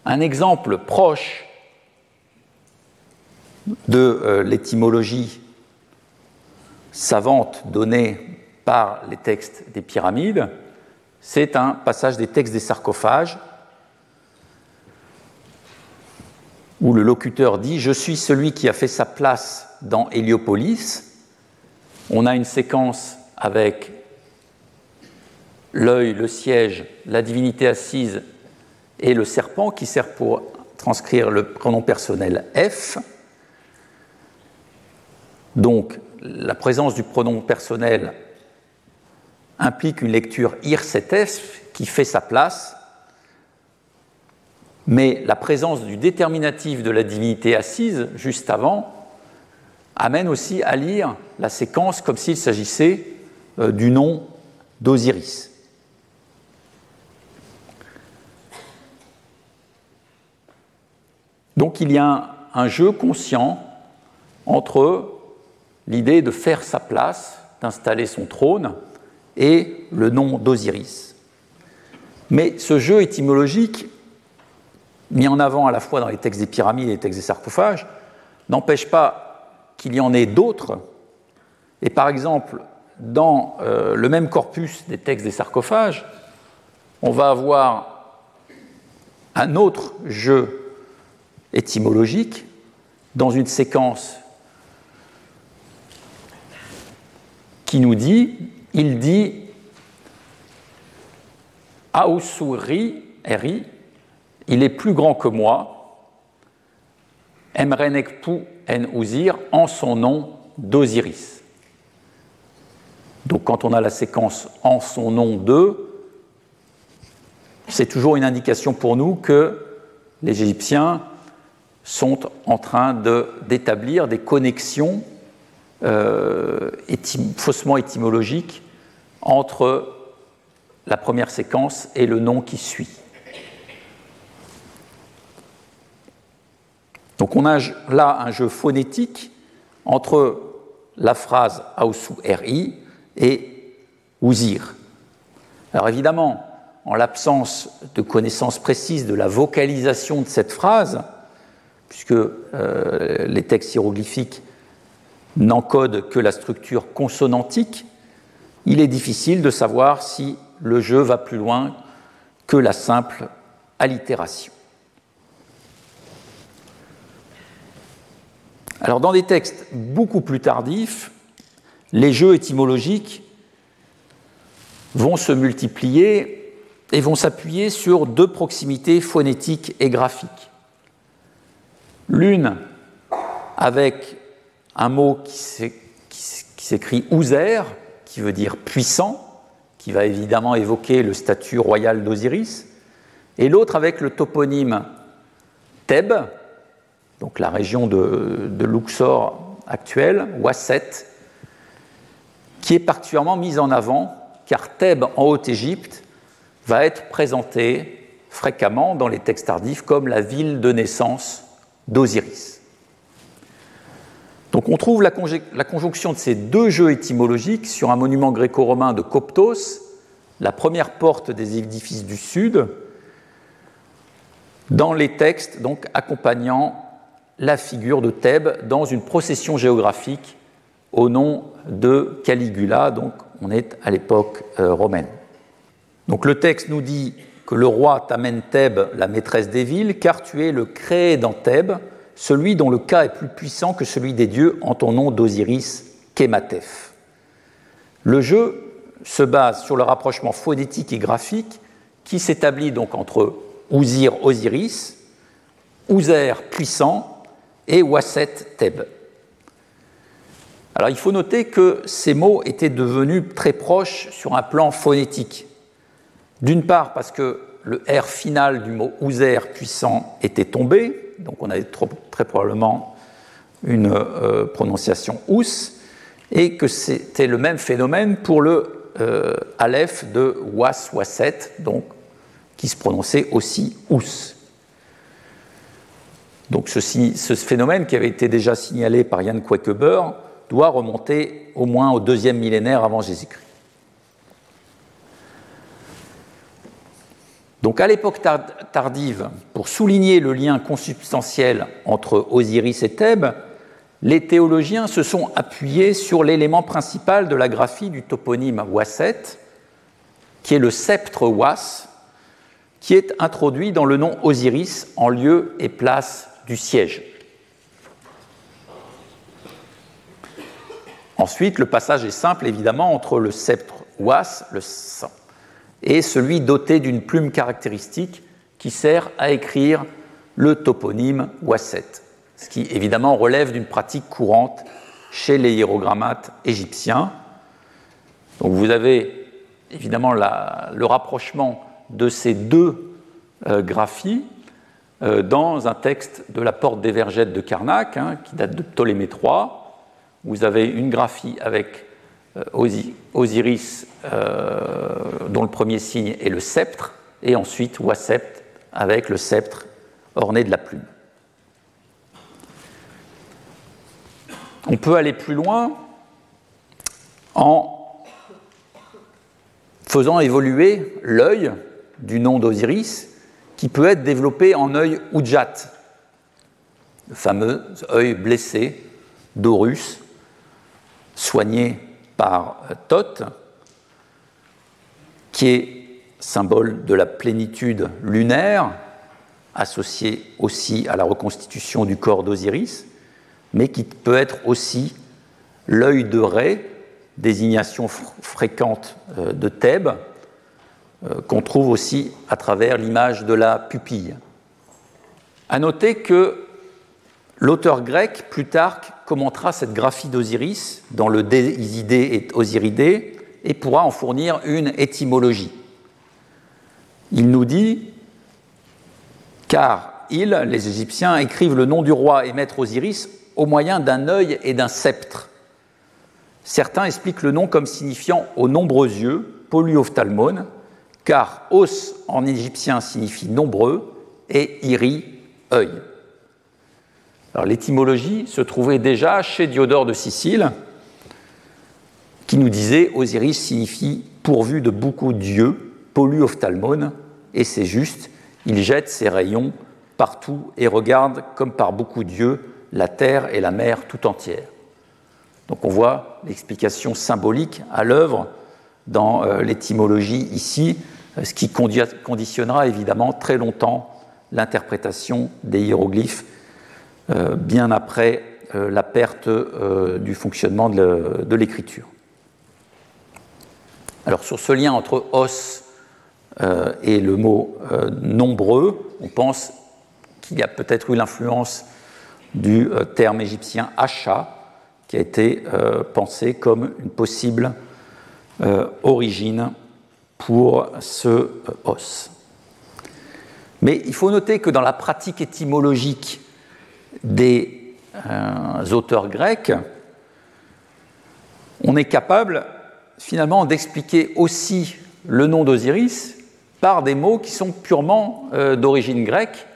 Un exemple proche de euh, l'étymologie savante donnée par les textes des pyramides, c'est un passage des textes des sarcophages où le locuteur dit Je suis celui qui a fait sa place dans Héliopolis. On a une séquence avec l'œil, le siège, la divinité assise et le serpent qui sert pour transcrire le pronom personnel F. Donc, la présence du pronom personnel implique une lecture ir F qui fait sa place, mais la présence du déterminatif de la divinité assise juste avant amène aussi à lire la séquence comme s'il s'agissait euh, du nom d'Osiris. Donc il y a un, jeu conscient entre l'idée de faire sa place, d'installer son trône, et le nom d'Osiris. Mais ce jeu étymologique, mis en avant à la fois dans les textes des pyramides et les textes des sarcophages, n'empêche pas qu'il y en ait d'autres. Et par exemple, dans euh, le même corpus des textes des sarcophages, on va avoir un autre jeu étymologique dans une séquence qui nous dit, il dit Aosuri, Eri, il est plus grand que moi, Emrenekpu en Uzir, en son nom d'Osiris. Donc quand on a la séquence en son nom de, c'est toujours une indication pour nous que les Égyptiens sont en train d'établir des connexions euh, faussement étymologiques entre la première séquence et le nom qui suit. Donc on a là un jeu phonétique entre la phrase Aosu RI et Ouzir. Alors évidemment, en l'absence de connaissance précise de la vocalisation de cette phrase, puisque euh, les textes hiéroglyphiques n'encodent que la structure consonantique, il est difficile de savoir si le jeu va plus loin que la simple allitération. Alors dans des textes beaucoup plus tardifs, les jeux étymologiques vont se multiplier et vont s'appuyer sur deux proximités phonétiques et graphiques. L'une avec un mot qui s'écrit Ouzer, qui veut dire puissant, qui va évidemment évoquer le statut royal d'Osiris, et l'autre avec le toponyme Thèbes, donc la région de, de Luxor actuelle, Wasset, qui est particulièrement mise en avant, car Thèbes en Haute-Égypte va être présentée fréquemment dans les textes tardifs comme la ville de naissance d'Osiris. Donc on trouve la, conjonction de ces deux jeux étymologiques sur un monument gréco-romain de Coptos, la première porte des édifices du sud, dans les textes donc accompagnant la figure de Thèbes dans une procession géographique au nom de Caligula, donc on est à l'époque euh, romaine. Donc le texte nous dit que le roi t'amène Thèbes, la maîtresse des villes, car tu es le créé dans Thèbes, celui dont le cas est plus puissant que celui des dieux en ton nom d'Osiris, Kematef. Le jeu se base sur le rapprochement phonétique et graphique qui s'établit donc entre Ouzir, Osiris, Ouzer, puissant, et Wasset, Thèbes. Alors il faut noter que ces mots étaient devenus très proches sur un plan phonétique. D'une part parce que le R final du mot ouzer puissant était tombé, donc on avait très probablement une euh, prononciation ous, et que c'était le même phénomène pour le euh, aleph de was waset, qui se prononçait aussi ous. Donc ce, phénomène qui avait été déjà signalé par Jan Quekeber doit remonter au moins au deuxième millénaire avant Jésus-Christ. Donc à l'époque tardive, pour souligner le lien consubstantiel entre Osiris et Thèbes, les théologiens se sont appuyés sur l'élément principal de la graphie du toponyme Wasset, qui est le sceptre Was, qui est introduit dans le nom Osiris en lieu et place du siège. Ensuite, le passage est simple, évidemment, entre le sceptre Was, le et celui doté d'une plume caractéristique qui sert à écrire le toponyme Wasset, ce qui évidemment relève d'une pratique courante chez les hiérogrammates égyptiens. Donc vous avez évidemment le rapprochement de ces deux euh, graphies euh, dans un texte de la porte des Vergettes de Karnak, hein, qui date de Ptolémée III. Vous avez une graphie avec euh, Osiris, dont le premier signe est le sceptre, et ensuite Wasept avec le sceptre orné de la plume. On peut aller plus loin en faisant évoluer l'œil du nom d'Osiris qui peut être développé en œil Ujjat, le fameux œil blessé d'Horus, soigné par Thoth, qui est symbole de la plénitude lunaire, associé aussi à la reconstitution du corps d'Osiris, mais qui peut être aussi l'œil de Ré, désignation fréquente euh, de Thèbes, euh, qu'on trouve aussi à travers l'image de la pupille. À noter que l'auteur grec, Plutarque, commentera cette graphie d'Osiris dans le Déisidé et Osiridé et pourra en fournir une étymologie. Il nous dit car ils, les Égyptiens, écrivent le nom du roi et maître Osiris au moyen d'un œil et d'un sceptre. Certains expliquent le nom comme signifiant aux nombreux yeux, polyophtalmone, car os en égyptien signifie nombreux et iri, œil. L'étymologie se trouvait déjà chez Diodore de Sicile, qui nous disait Osiris signifie pourvu de beaucoup d'yeux, polyophtalmone, et c'est juste, il jette ses rayons partout et regarde comme par beaucoup d'yeux la terre et la mer tout entière. Donc on voit l'explication symbolique à l'œuvre dans euh, l'étymologie ici, euh, ce qui conditionnera évidemment très longtemps l'interprétation des hiéroglyphes bien après la perte du fonctionnement de l'écriture. Alors sur ce lien entre os et le mot nombreux, on pense qu'il y a peut-être eu l'influence du terme égyptien acha, qui a été pensé comme une possible origine pour ce euh, os. Mais il faut noter que dans la pratique étymologique des euh, auteurs grecs, on est capable finalement d'expliquer aussi le nom d'Osiris par des mots qui sont purement euh, d'origine grecque.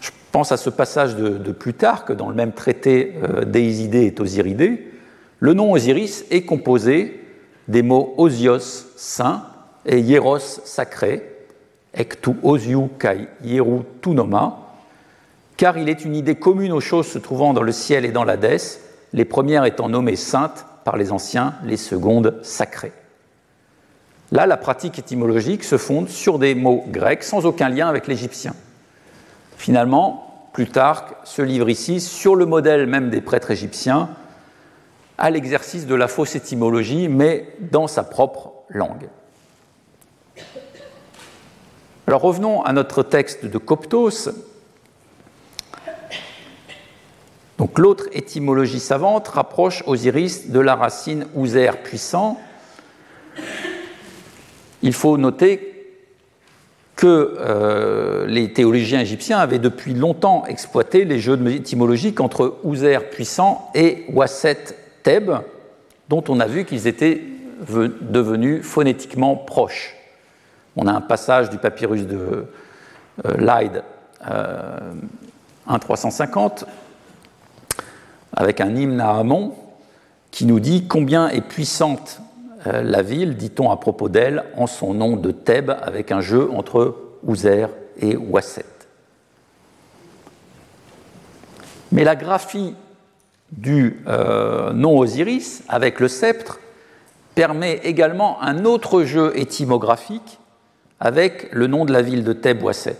Je pense à ce passage de, Plutarque dans le même traité d'Éisidé et Osiridé. Le nom Osiris est composé des mots osios, saint, et hieros, sacré, tu osiu kai hieru tunoma, car il est une idée commune aux choses se trouvant dans le ciel et dans l'Hadès, les premières étant nommées saintes par les anciens, les secondes sacrées. Là, la pratique étymologique se fonde sur des mots grecs sans aucun lien avec l'égyptien. Finalement, Plutarque se livre ici sur le modèle même des prêtres égyptiens à l'exercice de la fausse étymologie, mais dans sa propre langue. Alors revenons à notre texte de Coptos. Donc l'autre étymologie savante rapproche Osiris de la racine ouser puissant. Il faut noter que euh, les théologiens égyptiens avaient depuis longtemps exploité les jeux étymologiques entre ouser puissant et Wasset Thèbes, dont on a vu qu'ils étaient devenus phonétiquement proches. On a un passage du papyrus de euh, Lyde 1350 euh, avec un hymne à Amon qui nous dit combien est puissante euh, la ville, dit-on à propos d'elle, en son nom de Thèbes, avec un jeu entre Ouzer et Wasset. Mais la graphie du euh, nom Osiris avec le sceptre permet également un autre jeu étymographique avec le nom de la ville de Thèbes Wasset.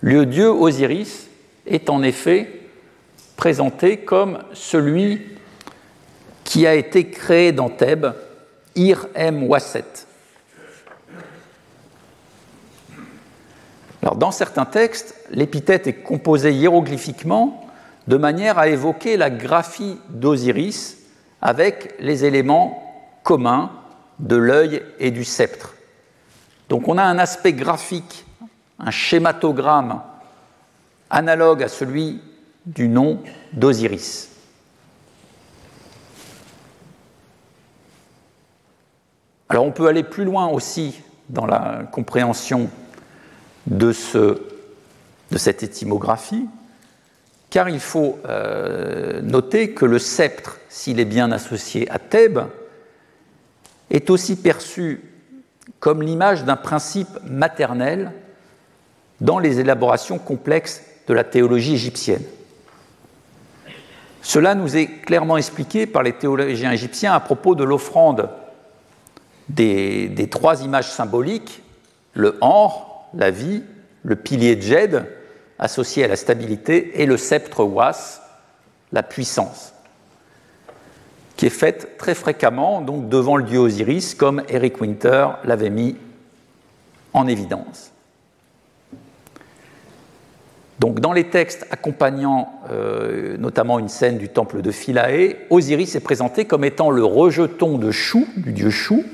Le dieu Osiris est en effet présenté comme celui qui a été créé dans Thèbes, Ir-Em Wasset. Alors, dans certains textes, l'épithète est composée hiéroglyphiquement de manière à évoquer la graphie d'Osiris avec les éléments communs de l'œil et du sceptre. Donc on a un aspect graphique, un schématogramme analogue à celui du nom d'Osiris. Alors on peut aller plus loin aussi dans la compréhension de, ce, de cette étymographie, car il faut euh, noter que le sceptre, s'il est bien associé à Thèbes, est aussi perçu comme l'image d'un principe maternel dans les élaborations complexes de la théologie égyptienne. Cela nous est clairement expliqué par les théologiens égyptiens à propos de l'offrande des, trois images symboliques, le Anre, la vie, le pilier de Djed, associé à la stabilité, et le sceptre Was, la puissance, qui est faite très fréquemment devant le dieu Osiris, comme Eric Winter l'avait mis en évidence. Donc, dans les textes accompagnant euh, notamment une scène du temple de Philae, Osiris est présenté comme étant le rejeton de Chou, du dieu Chou,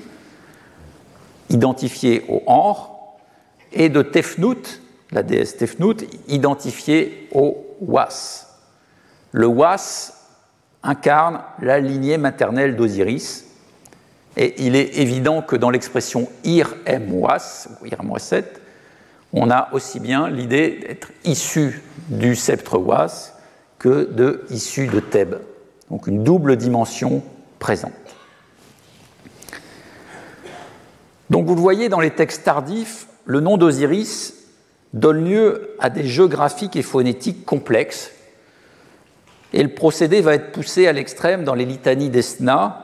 identifié au Anre, et de Tefnut, la déesse Tefnut, identifiée au Was. Le Was incarne la lignée maternelle d'Osiris, et il est évident que dans l'expression Ir-Em Was, Ir on a aussi bien l'idée d'être issu du sceptre Was que de issu de Thèbes. Donc une double dimension présente. Donc vous le voyez dans les textes tardifs, le nom d'Osiris donne lieu à des jeux graphiques et phonétiques complexes. Et le procédé va être poussé à l'extrême dans les litanies d'Esna.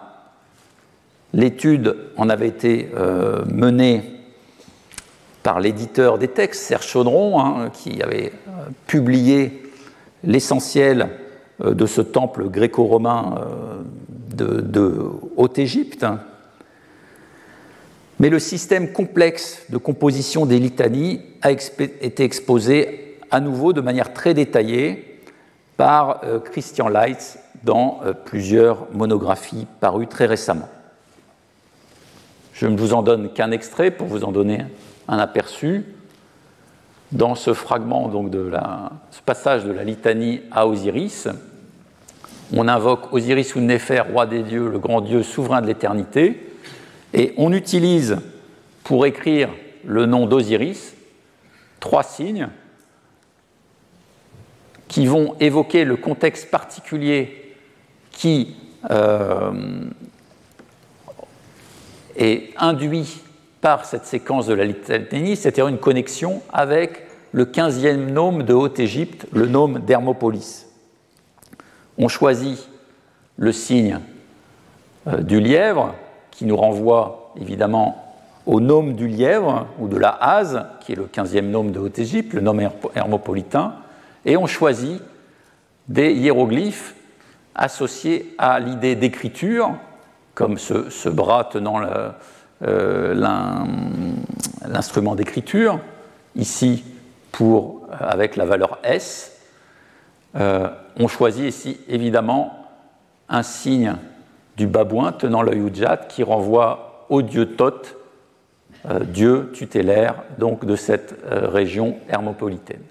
L'étude en avait été euh, menée par l'éditeur des textes, Serge Chaudron, hein, qui avait euh, publié l'essentiel euh, de ce temple gréco-romain de, de Haute-Égypte. Mais le système complexe de composition des litanies a été exposé à nouveau de manière très détaillée par euh, Christian Leitz dans euh, plusieurs monographies parues très récemment. Je ne vous en donne qu'un extrait pour vous en donner un aperçu. Dans ce fragment, de ce passage de la litanie à Osiris, on invoque Osiris ou Néfer, roi des dieux, le grand dieu souverain de l'éternité, et on utilise pour écrire le nom d'Osiris trois signes qui vont évoquer le contexte particulier qui euh, est induit par cette séquence de la litanie, c'est-à-dire une connexion avec le 15e nome de Haute-Égypte, le nome d'Hermopolis. On choisit le signe euh, du lièvre, qui nous renvoie évidemment au nome du lièvre ou de la hase, qui est le 15e nome de Haute-Égypte, le nome hermopolitain, et on choisit des hiéroglyphes associés à l'idée d'écriture, comme ce, bras tenant euh, l'instrument d'écriture, ici pour, avec la valeur S. Euh, on choisit ici évidemment un signe du babouin tenant l'œil Ujjat qui renvoie au dieu Thoth, euh, dieu tutélaire donc de cette euh, région hermopolitaine.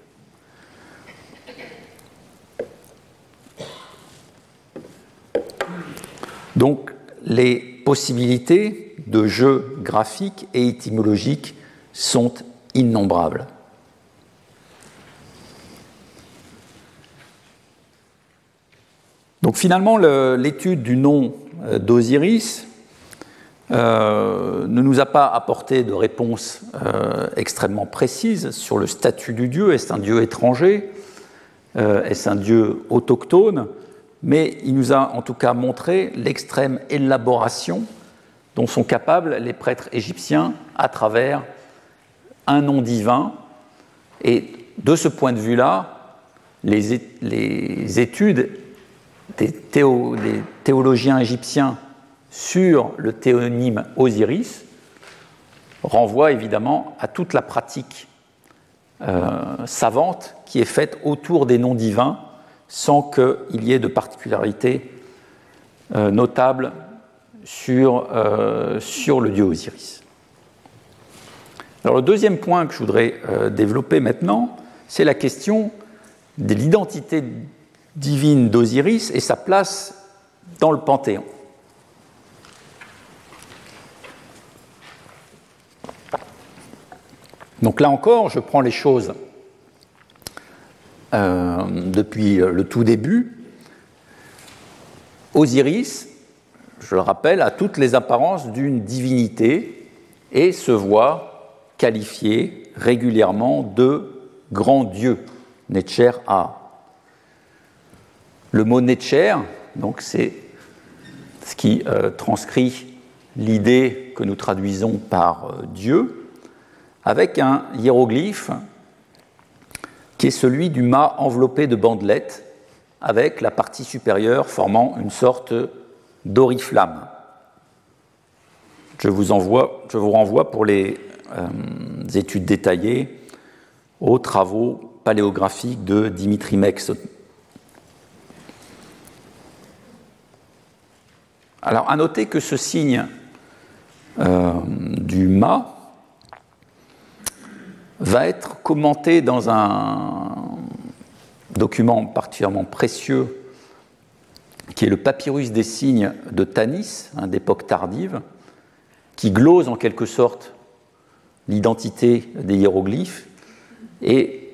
Donc les possibilités de jeux graphiques et étymologiques sont innombrables. Donc finalement, l'étude du nom euh, d'Osiris euh, ne nous a pas apporté de réponse euh, extrêmement précise sur le statut du dieu. Est-ce un dieu étranger? Est-ce un dieu autochtone? Mais il nous a en tout cas montré l'extrême élaboration dont sont capables les prêtres égyptiens à travers un nom divin. Et de ce point de vue-là, les, études des, théologiens égyptiens sur le théonyme Osiris renvoient évidemment à toute la pratique euh, savante qui est faite autour des noms divins sans qu'il y ait de particularité euh, notable sur, euh, sur le dieu Osiris. Alors le deuxième point que je voudrais développer maintenant, c'est la question de l'identité divine d'Osiris et sa place dans le Panthéon. Donc là encore, je prends les choses euh, depuis le tout début. Osiris, je le rappelle, a toutes les apparences d'une divinité et se voit qualifié régulièrement de grand Dieu, Netcher A. Le mot Netcher, donc c'est ce qui euh, transcrit l'idée que nous traduisons par euh, Dieu, avec un hiéroglyphe qui est celui du mât enveloppé de bandelettes, avec la partie supérieure formant une sorte d'oriflamme. Je vous, renvoie pour les euh, études détaillées aux travaux paléographiques de Dimitri Mex. Alors, à noter que ce signe euh, du mât va être commenté dans un document particulièrement précieux qui est le papyrus des signes de Tanis, hein, d'époque tardive, qui glose en quelque sorte l'identité des hiéroglyphes et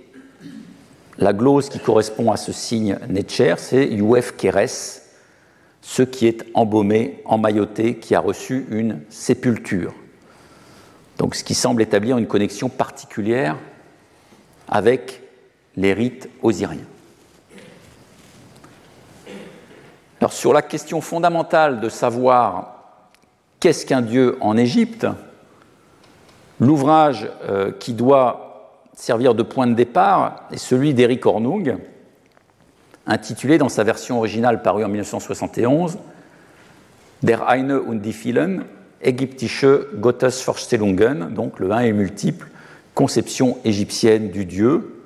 la glose qui correspond à ce signe Netcher, c'est Youef Keres, ce qui est embaumé, emmailloté, qui a reçu une sépulture. Donc ce qui semble établir une connexion particulière avec les rites osiriens. Sur la question fondamentale de savoir qu'est-ce qu'un dieu en Égypte, l'ouvrage euh, qui doit servir de point de départ est celui d'Éric Ornung, intitulé dans sa version originale parue en 1971 Der eine und die vielen Ägyptische Gottesvorstellungen, donc le un est multiple, conception égyptienne du Dieu.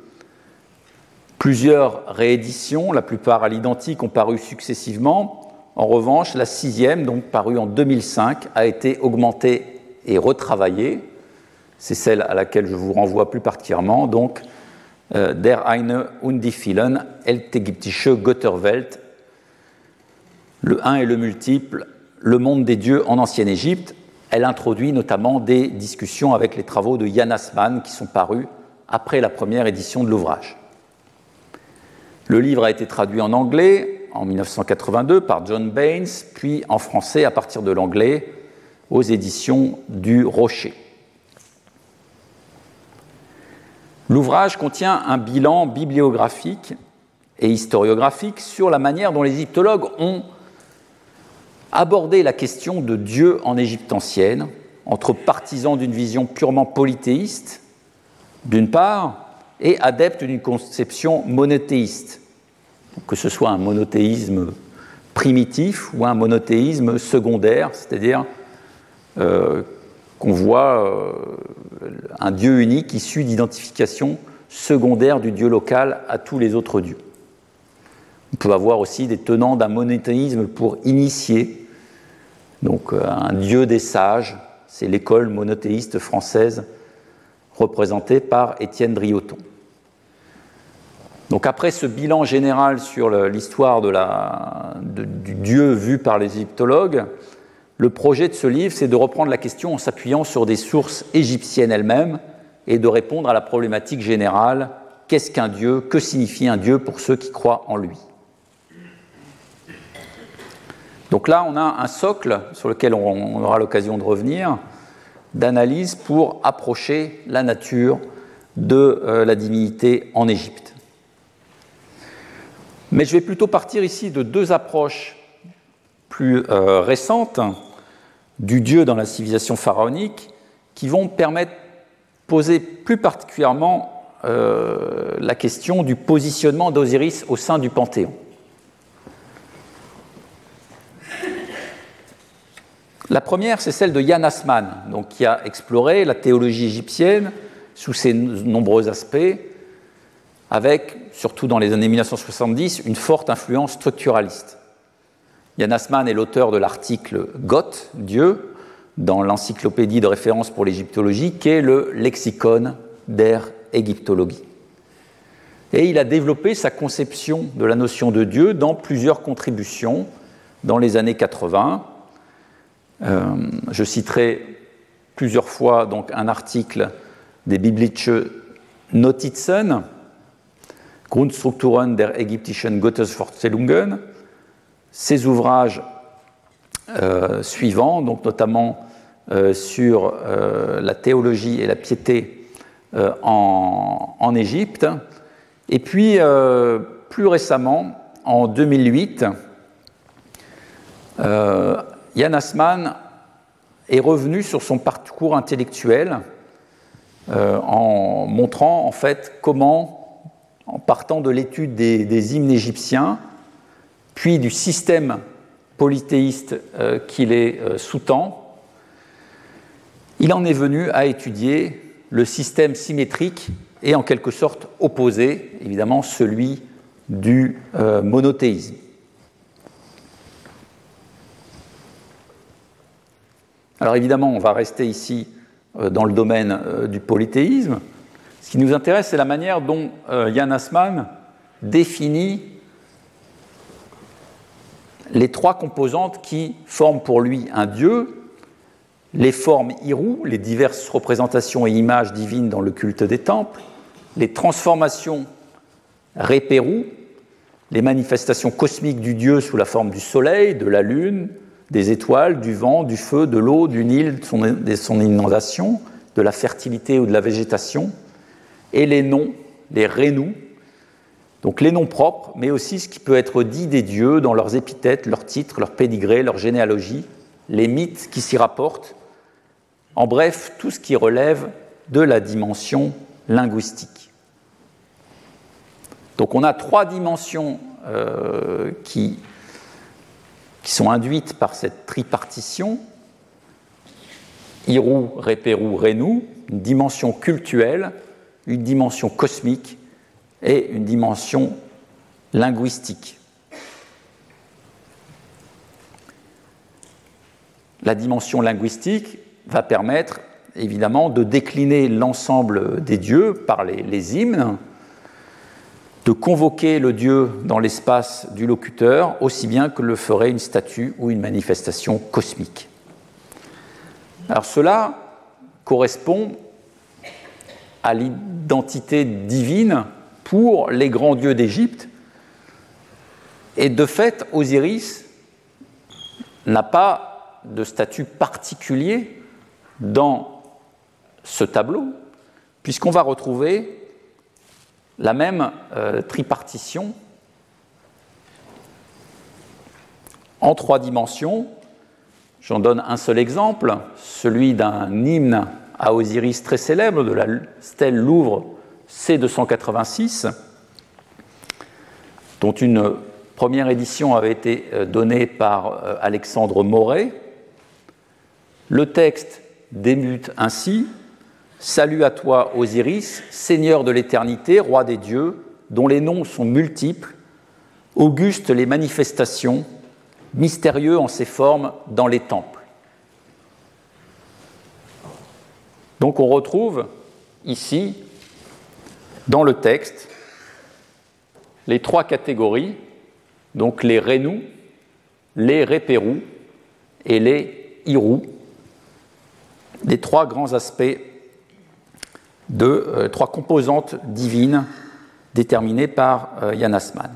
Plusieurs rééditions, la plupart à l'identique, ont paru successivement. En revanche, la sixième, donc parue en 2005, a été augmentée et retravaillée. C'est celle à laquelle je vous renvoie plus particulièrement. Donc, euh, Der eine und die vielen, Ägyptische Götterwelt, le un et le multiple, le monde des dieux en ancienne Égypte. Elle introduit notamment des discussions avec les travaux de Yann Asman qui sont parus après la première édition de l'ouvrage. Le livre a été traduit en anglais en 1982 par John Baines, puis en français à partir de l'anglais aux éditions du Rocher. L'ouvrage contient un bilan bibliographique et historiographique sur la manière dont les égyptologues ont aborder la question de Dieu en Égypte ancienne, entre partisans d'une vision purement polythéiste, d'une part, et adeptes d'une conception monothéiste, que ce soit un monothéisme primitif ou un monothéisme secondaire, c'est-à-dire euh, qu'on voit euh, un Dieu unique issu d'identification secondaire du Dieu local à tous les autres dieux. On peut avoir aussi des tenants d'un monothéisme pour initier donc euh, un dieu des sages, c'est l'école monothéiste française représentée par Étienne Drioton. Donc après ce bilan général sur l'histoire du dieu vu par les égyptologues, le projet de ce livre, c'est de reprendre la question en s'appuyant sur des sources égyptiennes elles-mêmes et de répondre à la problématique générale qu'est-ce qu'un dieu Que signifie un dieu pour ceux qui croient en lui? Donc là, on a un socle sur lequel on aura l'occasion de revenir, d'analyse pour approcher la nature de euh, la divinité en Égypte. Mais je vais plutôt partir ici de deux approches plus euh, récentes du dieu dans la civilisation pharaonique qui vont permettre de poser plus particulièrement euh, la question du positionnement d'Osiris au sein du Panthéon. La première, c'est celle de Jan Assmann, donc, qui a exploré la théologie égyptienne sous ses nombreux aspects, avec, surtout dans les années 1970, une forte influence structuraliste. Jan Assmann est l'auteur de l'article Goth, Dieu, dans l'encyclopédie de référence pour l'égyptologie, qui est le lexicon der Égyptologie. Et il a développé sa conception de la notion de Dieu dans plusieurs contributions dans les années 80, euh, je citerai plusieurs fois donc, un article des Biblische Notizen, Grundstrukturen der ägyptischen Gottesvorstellungen, ces ouvrages euh, suivants, donc notamment euh, sur la théologie et la piété en, en, Égypte, et puis plus récemment, en 2008, Yann Assmann est revenu sur son parcours intellectuel euh, en montrant en fait comment, en partant de l'étude des, hymnes égyptiens, puis du système polythéiste euh, qu'il est euh, sous-tend, il en est venu à étudier le système symétrique et en quelque sorte opposé, évidemment, celui du monothéisme. Alors évidemment, on va rester ici euh, dans le domaine euh, du polythéisme. Ce qui nous intéresse, c'est la manière dont euh, Jan définit les trois composantes qui forment pour lui un dieu, les formes Hirou, les diverses représentations et images divines dans le culte des temples, les transformations Répérou, les manifestations cosmiques du dieu sous la forme du soleil, de la lune, des étoiles, du vent, du feu, de l'eau, du Nil, de son inondation, de la fertilité ou de la végétation, et les noms, les rénous, donc les noms propres, mais aussi ce qui peut être dit des dieux dans leurs épithètes, leurs titres, leurs pédigrés, leur généalogie, les mythes qui s'y rapportent, en bref, tout ce qui relève de la dimension linguistique. Donc on a trois dimensions euh, qui sont induites par cette tripartition, Hirou, Répérou, Rénou, une dimension cultuelle, une dimension cosmique et une dimension linguistique. La dimension linguistique va permettre évidemment de décliner l'ensemble des dieux par les, hymnes, de convoquer le Dieu dans l'espace du locuteur aussi bien que le ferait une statue ou une manifestation cosmique. Alors cela correspond à l'identité divine pour les grands dieux d'Égypte et de fait Osiris n'a pas de statut particulier dans ce tableau puisqu'on va retrouver la même euh, tripartition en trois dimensions. J'en donne un seul exemple, celui d'un hymne à Osiris très célèbre de la stèle Louvre C286, dont une première édition avait été euh, donnée par euh, Alexandre Moret. Le texte débute ainsi Salut à toi, Osiris, Seigneur de l'éternité, roi des dieux, dont les noms sont multiples, augustes les manifestations, mystérieux en ses formes dans les temples. Donc on retrouve ici, dans le texte, les trois catégories, donc les Rénous, les Répérous et les Hirous, les trois grands aspects de euh, trois composantes divines déterminées par euh, Jan Assmann.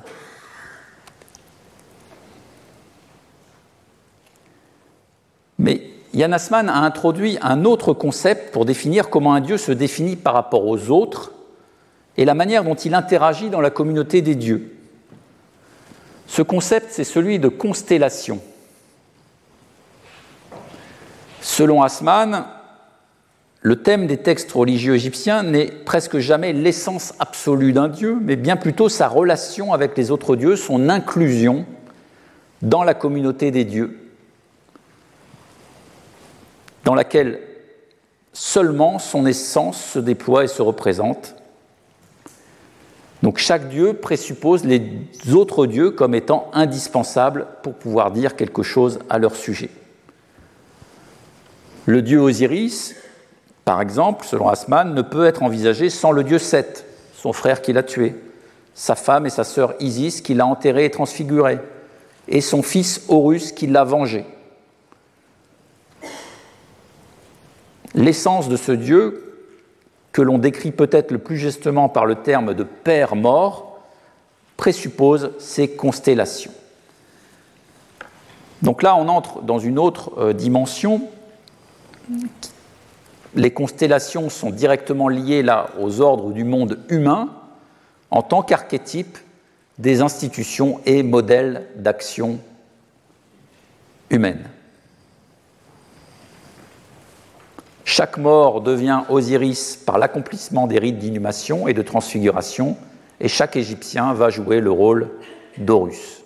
Mais Jan Assmann a introduit un autre concept pour définir comment un dieu se définit par rapport aux autres et la manière dont il interagit dans la communauté des dieux. Ce concept, c'est celui de constellation. Selon Asman, le thème des textes religieux égyptiens n'est presque jamais l'essence absolue d'un dieu, mais bien plutôt sa relation avec les autres dieux, son inclusion dans la communauté des dieux, dans laquelle seulement son essence se déploie et se représente. Donc chaque dieu présuppose les autres dieux comme étant indispensables pour pouvoir dire quelque chose à leur sujet. Le dieu Osiris, par exemple, selon Asman, ne peut être envisagé sans le dieu Seth, son frère qui l'a tué, sa femme et sa sœur Isis qui l'a enterré et transfiguré, et son fils Horus qui l'a vengé. L'essence de ce Dieu, que l'on décrit peut-être le plus justement par le terme de Père mort, présuppose ces constellations. Donc là, on entre dans une autre euh, dimension. Les constellations sont directement liées aux ordres du monde humain en tant qu'archétype des institutions et modèles d'action humaine. Chaque mort devient Osiris par l'accomplissement des rites d'inhumation et de transfiguration, et chaque Égyptien va jouer le rôle d'Horus.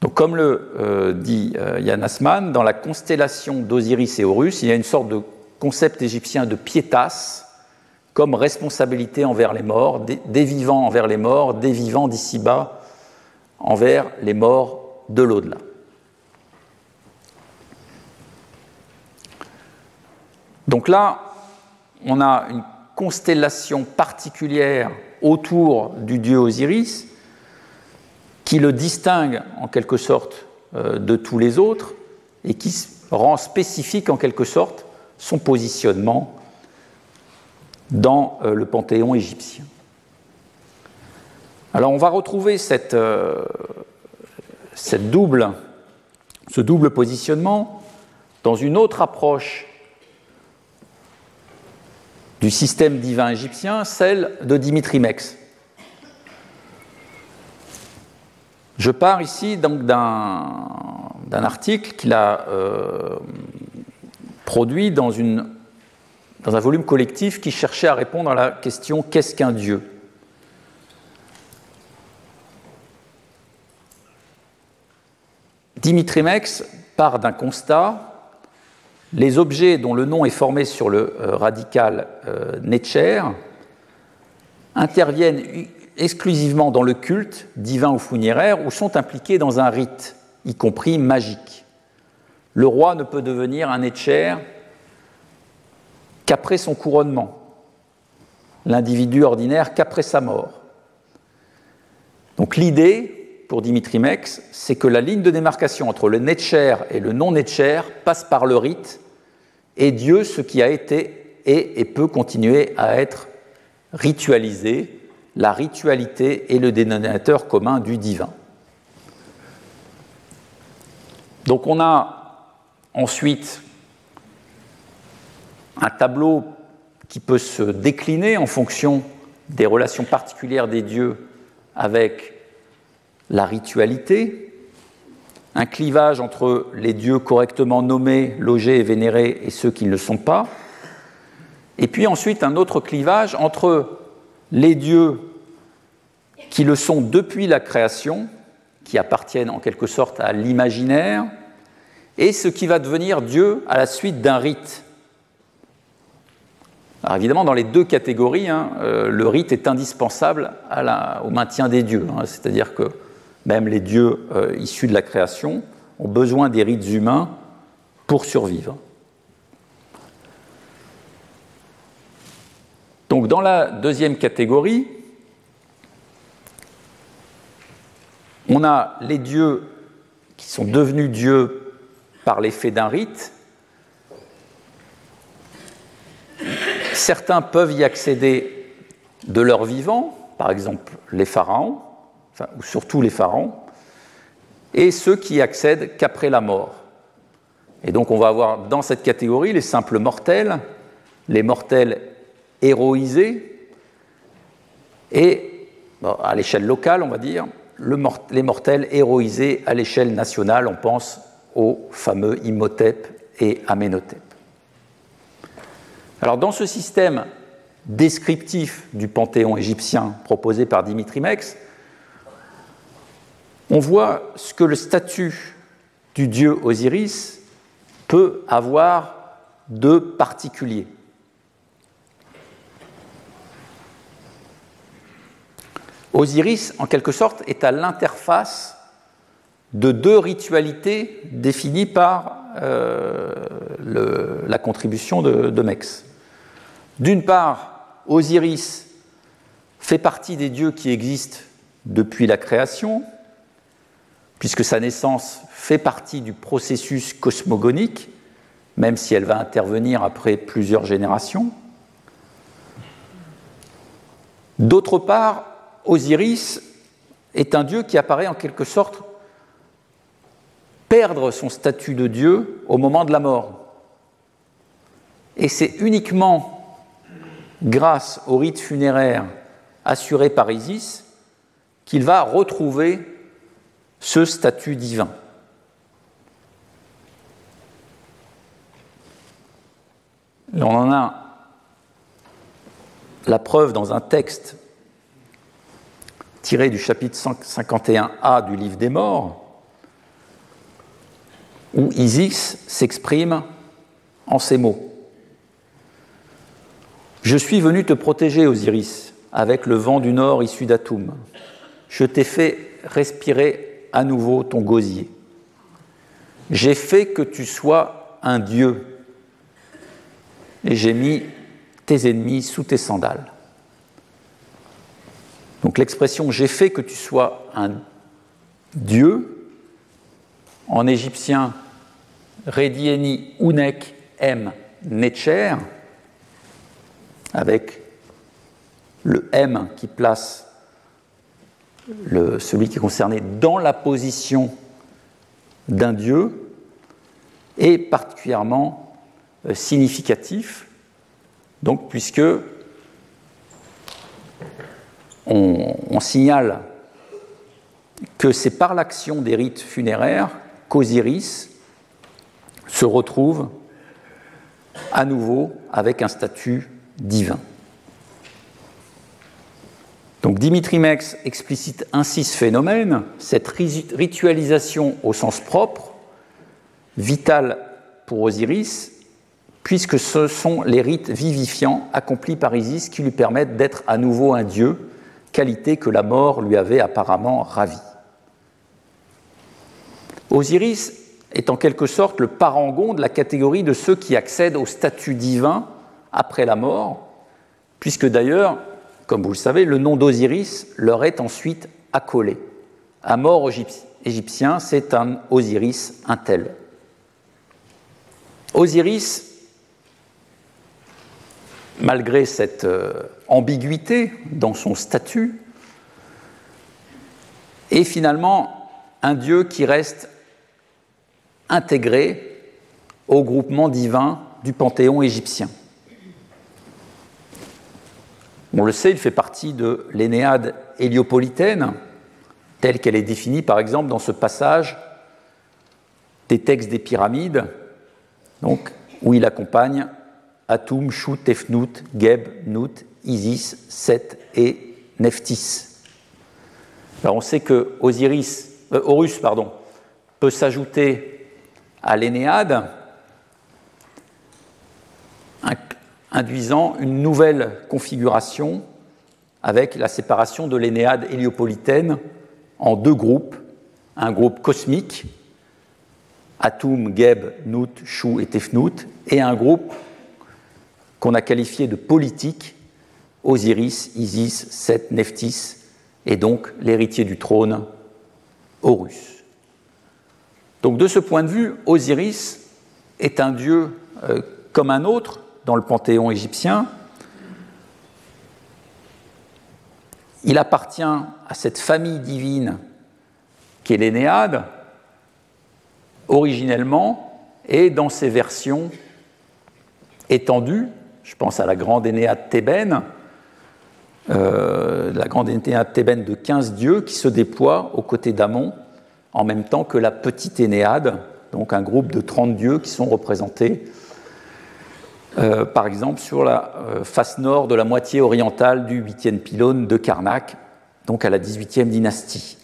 Donc, comme le euh, dit euh, Yann Asman, dans la constellation d'Osiris et Horus, il y a une sorte de concept égyptien de pietas, comme responsabilité envers les morts, des, vivants envers les morts, des vivants d'ici-bas envers les morts de l'au-delà. Donc là, on a une constellation particulière autour du dieu Osiris qui le distingue en quelque sorte euh, de tous les autres et qui rend spécifique en quelque sorte son positionnement dans euh, le panthéon égyptien. Alors on va retrouver euh, ce double positionnement dans une autre approche du système divin égyptien, celle de Dimitri Mex. Je pars ici donc d'un article qu'il a euh, produit dans, un volume collectif qui cherchait à répondre à la question qu'est-ce qu'un Dieu? Dimitri Mex part d'un constat les objets dont le nom est formé sur le euh, radical euh, interviennent exclusivement dans le culte, divin ou funéraire, ou sont impliqués dans un rite, y compris magique. Le roi ne peut devenir un Netcher qu'après son couronnement, l'individu ordinaire qu'après sa mort. Donc l'idée, pour Dimitri Mex, c'est que la ligne de démarcation entre le Netcher et le non-Netcher passe par le rite, et Dieu ce qui a été, est et peut continuer à être ritualisé. La ritualité est le dénominateur commun du divin. Donc on a ensuite un tableau qui peut se décliner en fonction des relations particulières des dieux avec la ritualité, un clivage entre les dieux correctement nommés, logés et vénérés et ceux qui ne le sont pas, et puis ensuite un autre clivage entre les dieux qui le sont depuis la création, qui appartiennent en quelque sorte à l'imaginaire, et ce qui va devenir Dieu à la suite d'un rite. Alors évidemment, dans les deux catégories, hein, euh, le rite est indispensable au maintien des dieux. Hein. C'est-à-dire que même les dieux euh, issus de la création ont besoin des rites humains pour survivre. Donc dans la deuxième catégorie, on a les dieux qui sont devenus dieux par l'effet d'un rite, Certains peuvent y accéder de leur vivant, par exemple les pharaons, ou surtout les pharaons, et ceux qui accèdent qu'après la mort. Et donc on va avoir dans cette catégorie les simples mortels, les mortels héroïsés, et à l'échelle locale, on va dire, les mortels héroïsés à l'échelle nationale, on pense aux fameux Imhotep et Amenhotep. Alors dans ce système descriptif du panthéon égyptien proposé par Dimitri Mex, on voit ce que le statut du dieu Osiris peut avoir de particulier. Osiris, en quelque sorte, est à l'interface de deux ritualités définies par euh, la contribution de, de Mex. D'une part, Osiris fait partie des dieux qui existent depuis la création, puisque sa naissance fait partie du processus cosmogonique, même si elle va intervenir après plusieurs générations. D'autre part, Osiris est un dieu qui apparaît en quelque sorte perdre son statut de dieu au moment de la mort. Et c'est uniquement grâce au rite funéraire assuré par Isis qu'il va retrouver ce statut divin. on en a la preuve dans un texte tiré du chapitre 151a du livre des morts, où Isis s'exprime en ces mots. Je suis venu te protéger, Osiris, avec le vent du nord issu d'Atoum. Je t'ai fait respirer à nouveau ton gosier. J'ai fait que tu sois un Dieu et j'ai mis tes ennemis sous tes sandales. Donc l'expression j'ai fait que tu sois un Dieu, en égyptien, Redieni Unek M Netcher, avec le M qui place celui qui est concerné dans la position d'un dieu est particulièrement euh, significatif, donc puisque on, signale que c'est par l'action des rites funéraires qu'Osiris se retrouve à nouveau avec un statut divin. Donc Dimitri Mex explicite ainsi ce phénomène, cette ritualisation au sens propre, vitale pour Osiris, puisque ce sont les rites vivifiants accomplis par Isis qui lui permettent d'être à nouveau un dieu, qualité que la mort lui avait apparemment ravie. Osiris est en quelque sorte le parangon de la catégorie de ceux qui accèdent au statut divin après la mort, puisque d'ailleurs comme vous le savez, le nom d'Osiris leur est ensuite accolé. À mort égyptien, c'est un Osiris un tel. Osiris, malgré cette euh, ambiguïté dans son statut, est finalement un dieu qui reste intégré au groupement divin du panthéon égyptien. On le sait, il fait partie de l'Énéade héliopolitaine, telle qu'elle est définie par exemple dans ce passage des textes des pyramides, donc, où il accompagne Atum, Shu, Tefnut, Geb, Nut, Isis, Set et Nephthys. Alors on sait que Osiris, euh, Horus pardon, peut s'ajouter à l'Énéade, induisant une nouvelle configuration avec la séparation de l'Énéade héliopolitaine en deux groupes, un groupe cosmique, Atum, Geb, Nut, Shu et Tefnut, et un groupe qu'on a qualifié de politique, Osiris, Isis, Set, Nephthys, et donc l'héritier du trône, Horus. Donc de ce point de vue, Osiris est un dieu euh, comme un autre, dans le panthéon égyptien. Il appartient à cette famille divine qui est l'Énéade, originellement, et dans ses versions étendues, je pense à la grande Énéade thébaine, euh, la grande Énéade thébaine de 15 dieux qui se déploie aux côtés d'Amon en même temps que la petite Énéade, donc un groupe de 30 dieux qui sont représentés euh, par exemple sur la euh, face nord de la moitié orientale du 8e pylône de Karnak, donc à la 18e dynastie.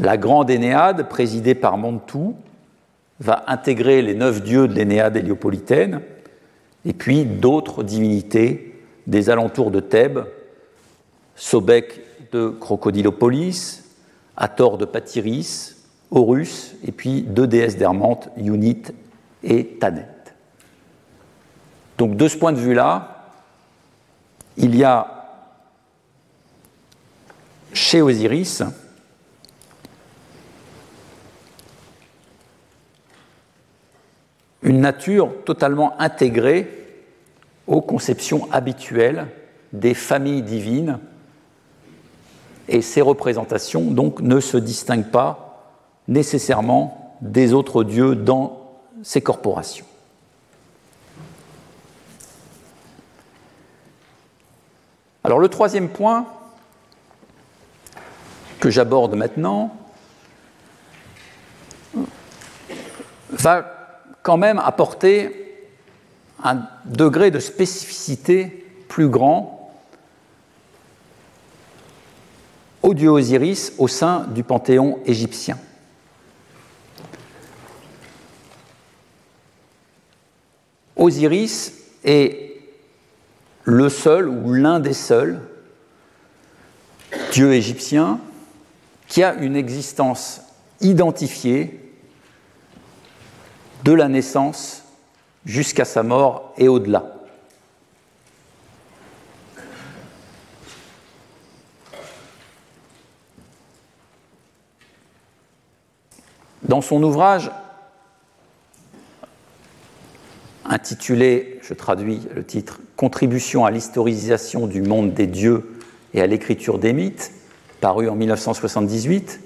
La grande Énéade, présidée par Montou, va intégrer les neuf dieux de l'Énéade héliopolitaine et puis d'autres divinités des alentours de Thèbes, Sobek de Crocodilopolis, Hathor de Patyris, Horus, et puis deux déesses d'Hermante, Yunit et Tanet. Donc de ce point de vue-là, il y a chez Osiris une nature totalement intégrée aux conceptions habituelles des familles divines et ces représentations donc ne se distinguent pas nécessairement des autres dieux dans ces corporations. Alors le troisième point que j'aborde maintenant va quand même apporter un degré de spécificité plus grand au dieu Osiris au sein du panthéon égyptien. Osiris est le seul ou l'un des seuls dieux égyptiens qui a une existence identifiée de la naissance jusqu'à sa mort et au-delà. Dans son ouvrage intitulé, je traduis le titre, Contribution à l'historisation du monde des dieux et à l'écriture des mythes, paru en 1978,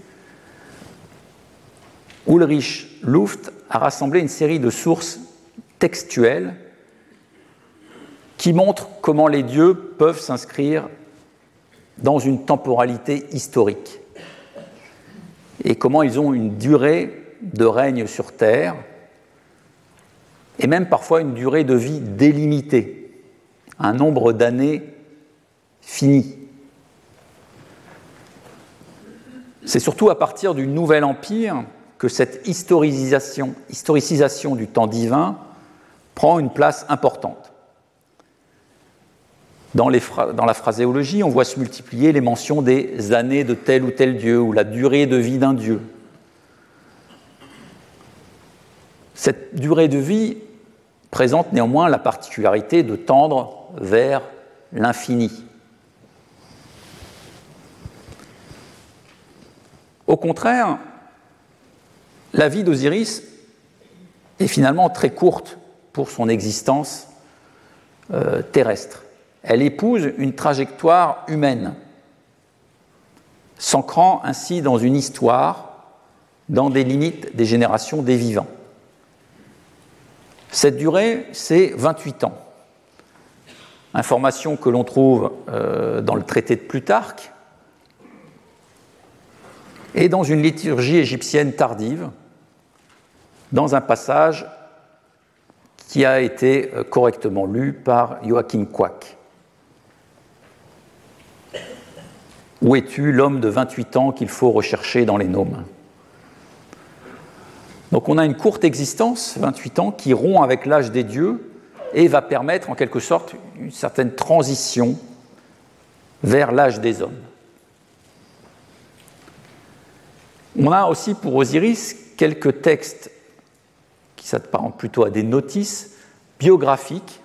Ulrich Luft a rassemblé une série de sources textuelles qui montrent comment les dieux peuvent s'inscrire dans une temporalité historique et comment ils ont une durée de règne sur Terre et même parfois une durée de vie délimitée, un nombre d'années fini. C'est surtout à partir du Nouvel Empire que cette historicisation, historicisation du temps divin prend une place importante. Dans, dans, la phraséologie, on voit se multiplier les mentions des années de tel ou tel dieu ou la durée de vie d'un dieu. Cette durée de vie présente néanmoins la particularité de tendre vers l'infini. Au contraire, la vie d'Osiris est finalement très courte pour son existence euh, terrestre. Elle épouse une trajectoire humaine, s'ancrant ainsi dans une histoire, dans des limites des générations des vivants. Cette durée, c'est 28 ans. Information que l'on trouve euh, dans le traité de Plutarque et dans une liturgie égyptienne tardive, dans un passage qui a été euh, correctement lu par Joachim Quack. Où es-tu l'homme de 28 ans qu'il faut rechercher dans les noms donc on a une courte existence, 28 ans, qui rompt avec l'âge des dieux et va permettre en quelque sorte une certaine transition vers l'âge des hommes. On a aussi pour Osiris quelques textes qui s'apparentent plutôt à des notices biographiques,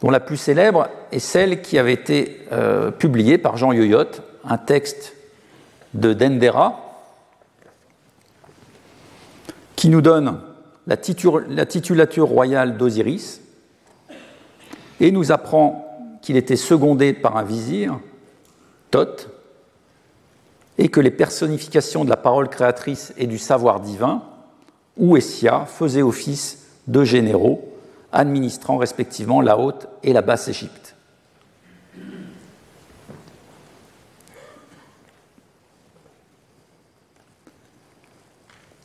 dont la plus célèbre est celle qui avait été euh, publiée par Jean Yoyot, un texte de Dendera, qui nous donne la, titulature royale d'Osiris et nous apprend qu'il était secondé par un vizir, Thoth, et que les personnifications de la parole créatrice et du savoir divin, ou Essia, faisaient office de généraux, administrant respectivement la haute et la basse Égypte.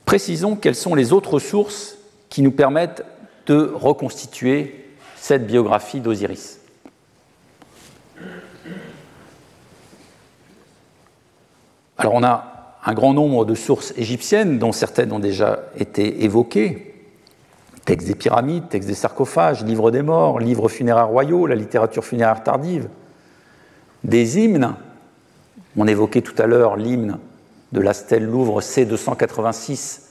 Précisons quelles sont les autres sources qui nous permettent de reconstituer cette biographie d'Osiris. Alors on a un grand nombre de sources égyptiennes, dont certaines ont déjà été évoquées. Textes des pyramides, textes des sarcophages, livres des morts, livres funéraires royaux, la littérature funéraire tardive, des hymnes. On évoquait tout à l'heure l'hymne de la stèle Louvre C286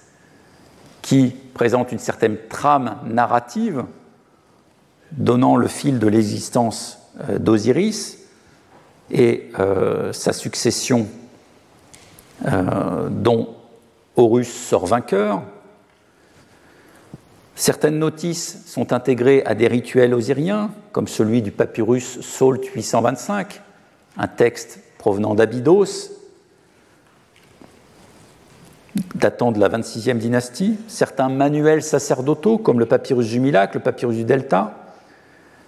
qui présente une certaine trame narrative donnant le fil de l'existence euh, d'Osiris et euh, sa succession euh, dont Horus sort vainqueur. Certaines notices sont intégrées à des rituels osiriens, comme celui du papyrus Sault 825, un texte provenant d'Abydos, datant de la 26e dynastie. Certains manuels sacerdotaux, comme le papyrus du Milac, le papyrus du Delta.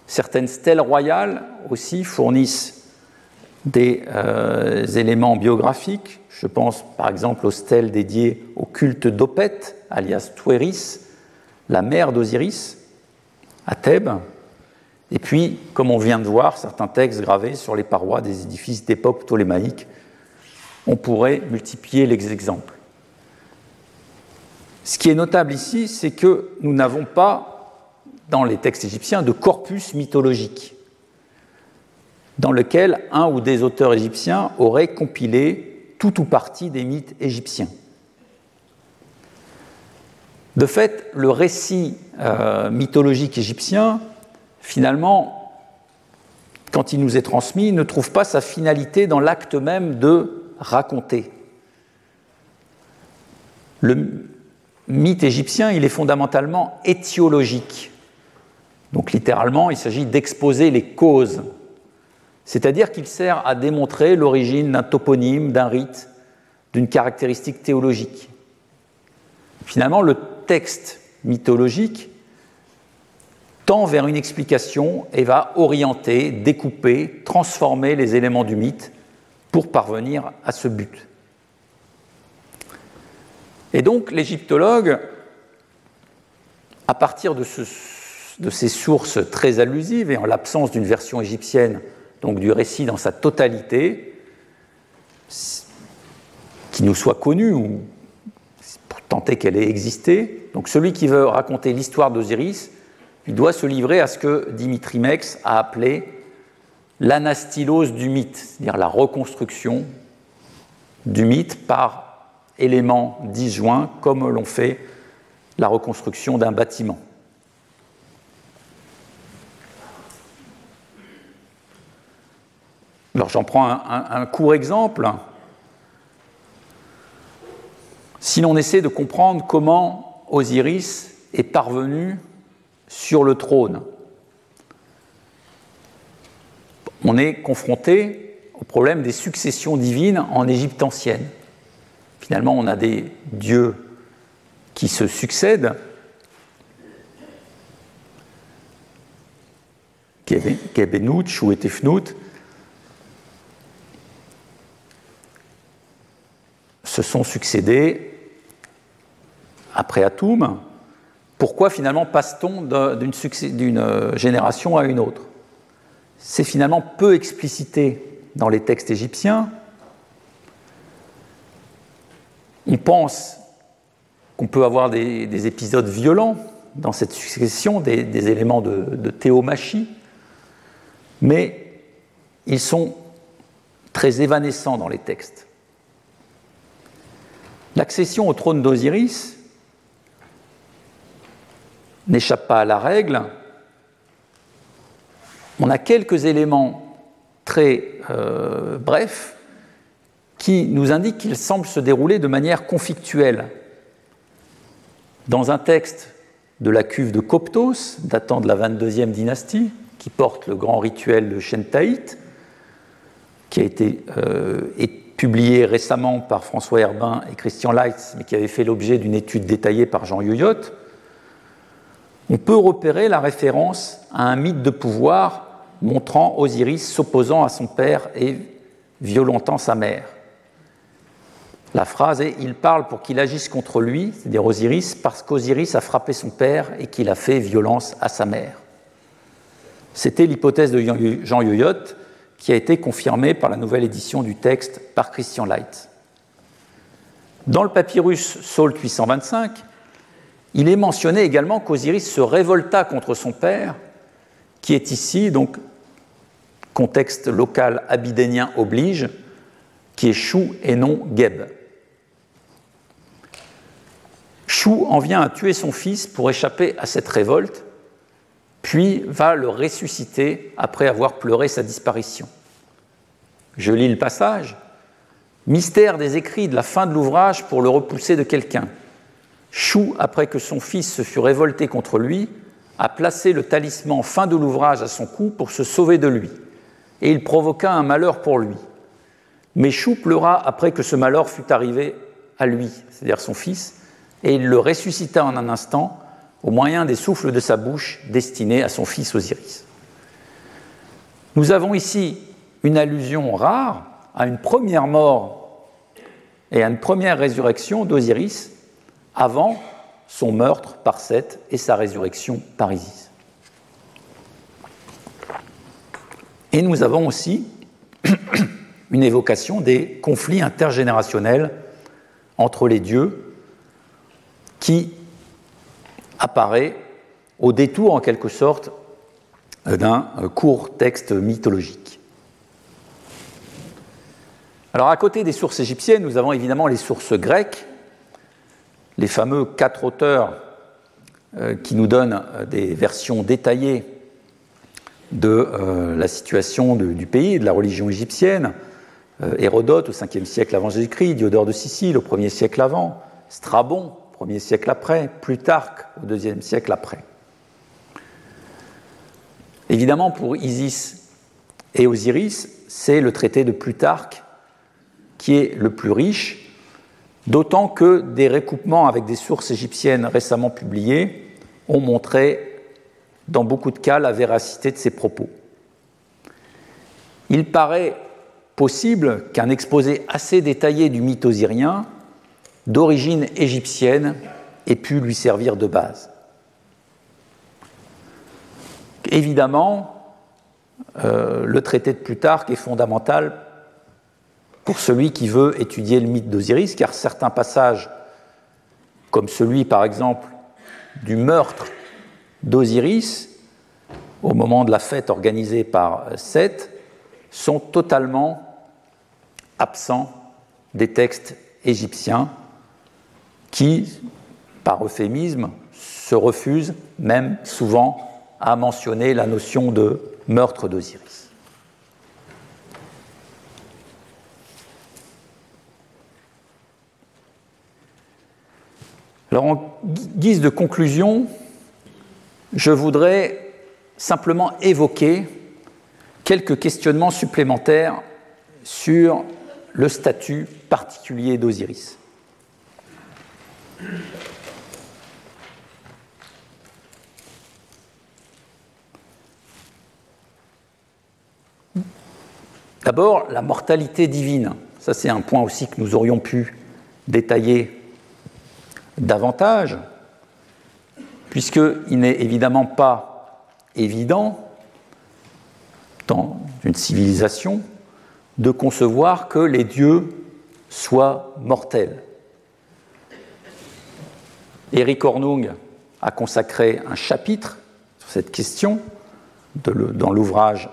Certaines stèles royales aussi fournissent des euh, éléments biographiques. Je pense par exemple aux stèles dédiées au culte d'Opet, alias Tueris, la mère d'Osiris, à Thèbes. Et puis, comme on vient de voir, certains textes gravés sur les parois des édifices d'époque ptolémaïque. On pourrait multiplier les exemples. Ce qui est notable ici, c'est que nous n'avons pas, dans les textes égyptiens, de corpus mythologique dans lequel un ou des auteurs égyptiens auraient compilé tout ou partie des mythes égyptiens. De fait, le récit euh, mythologique égyptien, finalement, quand il nous est transmis, ne trouve pas sa finalité dans l'acte même de raconter. Mythe égyptien, il est fondamentalement étiologique. Donc littéralement, il s'agit d'exposer les causes c'est-à-dire qu'il sert à démontrer l'origine d'un toponyme, d'un rite, d'une caractéristique théologique. Finalement, le texte mythologique tend vers une explication et va orienter, découper, transformer les éléments du mythe pour parvenir à ce but. Et donc l'égyptologue, à partir de, ces sources très allusives et en l'absence d'une version égyptienne donc du récit dans sa totalité, qui nous soit connu ou pour tenter qu'elle ait existé. Donc celui qui veut raconter l'histoire d'Osiris, il doit se livrer à ce que Dimitri Mex a appelé l'anastylose du mythe, c'est-à-dire la reconstruction du mythe par éléments disjoints, comme l'on fait la reconstruction d'un bâtiment. Alors j'en prends un, court exemple. Si l'on essaie de comprendre comment Osiris est parvenu sur le trône, on est confronté au problème des successions divines en Égypte ancienne. Finalement, on a des dieux qui se succèdent. Kebenouch ou Etefnout, se sont succédés après Atum. Pourquoi finalement passe-t-on d'une euh, génération à une autre? C'est finalement peu explicité dans les textes égyptiens. On pense qu'on peut avoir des, épisodes violents dans cette succession, des, éléments de, théomachie, mais ils sont très évanescents dans les textes. L'accession au trône d'Osiris n'échappe pas à la règle. On a quelques éléments très euh, brefs qui nous indiquent qu'il semble se dérouler de manière conflictuelle. Dans un texte de la cuve de Coptos, datant de la 22e dynastie, qui porte le grand rituel de Shentaït, qui a été euh, publié récemment par François Herbin et Christian Leitz, mais qui avait fait l'objet d'une étude détaillée par Jean Yoyot, on peut repérer la référence à un mythe de pouvoir montrant Osiris s'opposant à son père et violentant sa mère. La phrase est Il parle pour qu'il agisse contre lui, c'est-à-dire Osiris, parce qu'Osiris a frappé son père et qu'il a fait violence à sa mère. C'était l'hypothèse de Jean Yoyot qui a été confirmée par la nouvelle édition du texte par Christian Light. Dans le papyrus Sault 825, il est mentionné également qu'Osiris se révolta contre son père, qui est ici, donc, contexte local abydénien oblige, qui est Chou et non Geb. Chou en vient à tuer son fils pour échapper à cette révolte, puis va le ressusciter après avoir pleuré sa disparition. Je lis le passage. Mystère des écrits de la fin de l'ouvrage pour le repousser de quelqu'un. Chou, après que son fils se fut révolté contre lui, a placé le talisman fin de l'ouvrage à son cou pour se sauver de lui, et il provoqua un malheur pour lui. Mais Chou pleura après que ce malheur fut arrivé à lui, c'est-à-dire son fils, et il le ressuscita en un instant au moyen des souffles de sa bouche destinés à son fils Osiris. Nous avons ici une allusion rare à une première mort et à une première résurrection d'Osiris avant son meurtre par Seth et sa résurrection par Isis. Et nous avons aussi une évocation des conflits intergénérationnels entre les dieux qui apparaît au détour en quelque sorte d'un court texte mythologique. Alors à côté des sources égyptiennes, nous avons évidemment les sources grecques les fameux quatre auteurs euh, qui nous donnent euh, des versions détaillées de euh, la situation du pays, de la religion égyptienne, Hérodote au 5e siècle avant Jésus-Christ, Diodore de Sicile au 1er siècle avant, Strabon 1er siècle après, Plutarque au 2e siècle après. Évidemment, pour Isis et Osiris, c'est le traité de Plutarque qui est le plus riche D'autant que des recoupements avec des sources égyptiennes récemment publiées ont montré, dans beaucoup de cas, la véracité de ces propos. Il paraît possible qu'un exposé assez détaillé du mythe osirien, d'origine égyptienne, ait pu lui servir de base. Évidemment, euh, le traité de Plutarque est fondamental pour celui qui veut étudier le mythe d'Osiris, car certains passages, comme celui par exemple du meurtre d'Osiris au moment de la fête organisée par Seth, sont totalement absents des textes égyptiens qui, par euphémisme, se refusent même souvent à mentionner la notion de meurtre d'Osiris. Alors en guise de conclusion, je voudrais simplement évoquer quelques questionnements supplémentaires sur le statut particulier d'Osiris. D'abord, la mortalité divine. Ça, c'est un point aussi que nous aurions pu détailler davantage, puisqu'il n'est évidemment pas évident, dans une civilisation, de concevoir que les dieux soient mortels. Eric Hornung a consacré un chapitre sur cette question dans l'ouvrage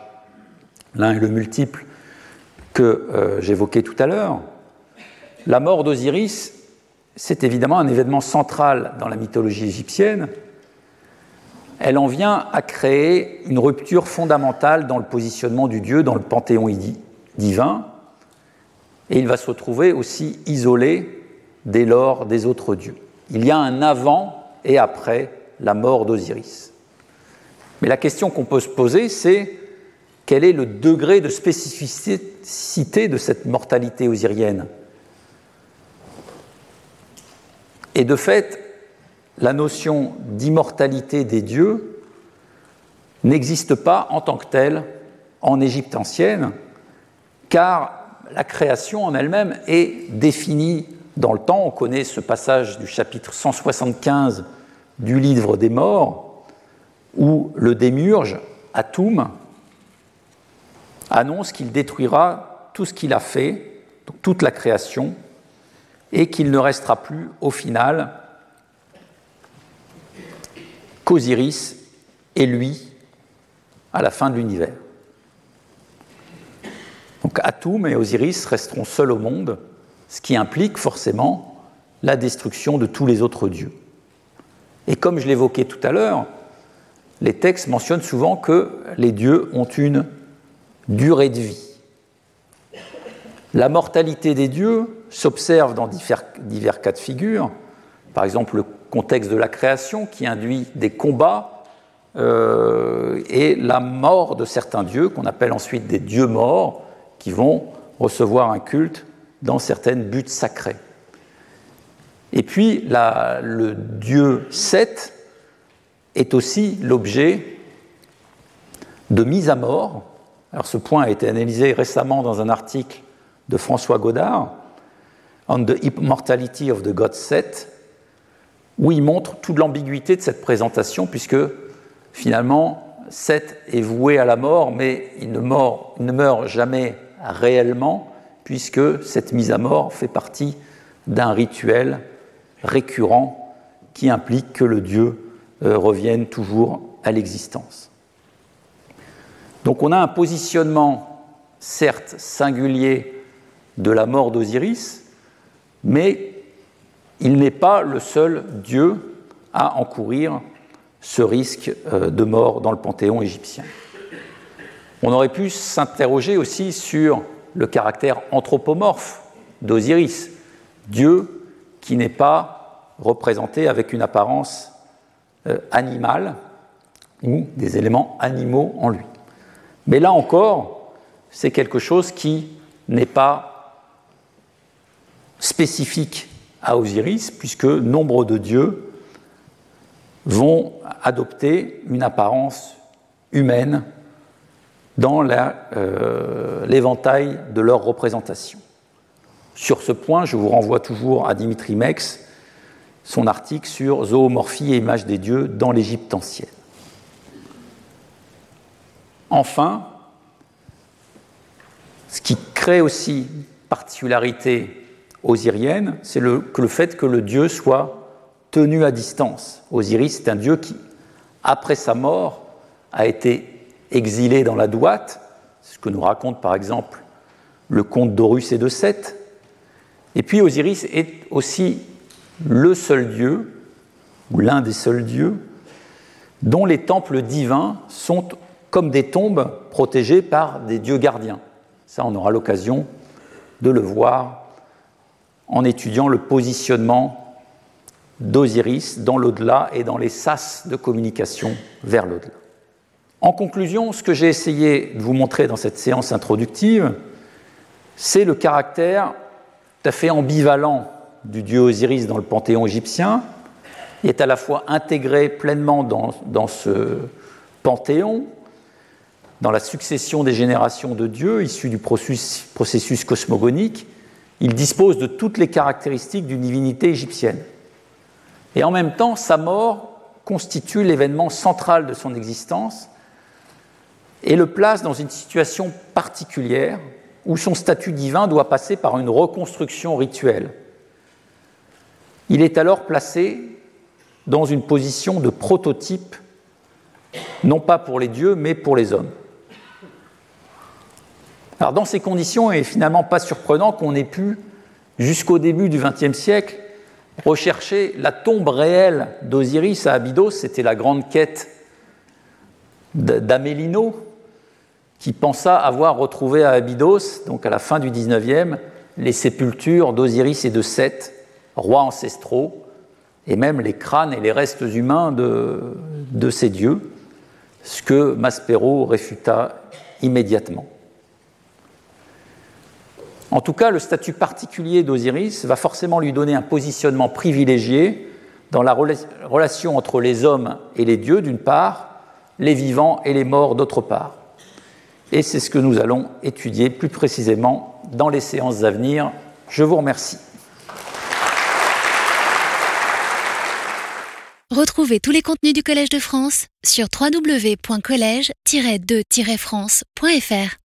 L'un et le multiple que euh, j'évoquais tout à l'heure. La mort d'Osiris c'est évidemment un événement central dans la mythologie égyptienne. Elle en vient à créer une rupture fondamentale dans le positionnement du dieu dans le panthéon divin, et il va se retrouver aussi isolé dès lors des autres dieux. Il y a un avant et après la mort d'Osiris. Mais la question qu'on peut se poser, c'est quel est le degré de spécificité de cette mortalité osirienne? Et de fait, la notion d'immortalité des dieux n'existe pas en tant que telle en Égypte ancienne, car la création en elle-même est définie dans le temps. On connaît ce passage du chapitre 175 du livre des morts, où le démurge, Atum, annonce qu'il détruira tout ce qu'il a fait, toute la création, et qu'il ne restera plus au final qu'Osiris et lui à la fin de l'univers. Donc Atum et Osiris resteront seuls au monde, ce qui implique forcément la destruction de tous les autres dieux. Et comme je l'évoquais tout à l'heure, les textes mentionnent souvent que les dieux ont une durée de vie. La mortalité des dieux s'observe dans divers, cas de figure, par exemple le contexte de la création qui induit des combats euh, et la mort de certains dieux qu'on appelle ensuite des dieux morts qui vont recevoir un culte dans certaines buttes sacrées. Et puis le dieu Seth est aussi l'objet de mise à mort. Alors ce point a été analysé récemment dans un article de François Godard, On the Immortality of the God Set, où il montre toute l'ambiguïté de cette présentation, puisque finalement, Seth est voué à la mort, mais il ne meurt jamais réellement, puisque cette mise à mort fait partie d'un rituel récurrent qui implique que le Dieu euh, revienne toujours à l'existence. Donc on a un positionnement certes singulier de la mort d'Osiris, mais il n'est pas le seul dieu à encourir ce risque euh, de mort dans le panthéon égyptien. On aurait pu s'interroger aussi sur le caractère anthropomorphe d'Osiris, Dieu qui n'est pas représenté avec une apparence euh, animale ou des éléments animaux en lui. Mais là encore, c'est quelque chose qui n'est pas spécifique à Osiris, puisque nombre de dieux vont adopter une apparence humaine dans euh, l'éventail de leur représentation. Sur ce point, je vous renvoie toujours à Dimitri Mex, son article sur zoomorphie et image des dieux dans l'Égypte ancienne. Enfin, ce qui crée aussi particularité osirienne, c'est le, le fait que le dieu soit tenu à distance. Osiris est un dieu qui, après sa mort, a été exilé dans la droite, ce que nous raconte par exemple le conte d'Horus et de Seth. Et puis Osiris est aussi le seul dieu, ou l'un des seuls dieux, dont les temples divins sont comme des tombes protégées par des dieux gardiens. Ça, on aura l'occasion de le voir en étudiant le positionnement d'Osiris dans l'au-delà et dans les sas de communication vers l'au-delà. En conclusion, ce que j'ai essayé de vous montrer dans cette séance introductive, c'est le caractère tout à fait ambivalent du dieu Osiris dans le panthéon égyptien. Il est à la fois intégré pleinement dans, ce panthéon, dans la succession des générations de dieux issus du processus cosmogonique, il dispose de toutes les caractéristiques d'une divinité égyptienne. Et en même temps, sa mort constitue l'événement central de son existence et le place dans une situation particulière où son statut divin doit passer par une reconstruction rituelle. Il est alors placé dans une position de prototype, non pas pour les dieux, mais pour les hommes. Alors dans ces conditions, il n'est finalement pas surprenant qu'on ait pu, jusqu'au début du XXe siècle, rechercher la tombe réelle d'Osiris à Abydos. C'était la grande quête d'Amélino, qui pensa avoir retrouvé à Abydos, donc à la fin du XIXe, les sépultures d'Osiris et de Seth, rois ancestraux, et même les crânes et les restes humains de, de ces dieux, ce que Maspero réfuta immédiatement. En tout cas, le statut particulier d'Osiris va forcément lui donner un positionnement privilégié dans la relation entre les hommes et les dieux d'une part, les vivants et les morts d'autre part. Et c'est ce que nous allons étudier plus précisément dans les séances à venir. Je vous remercie. Retrouvez tous les contenus du Collège de France sur www.colège-2-france.fr.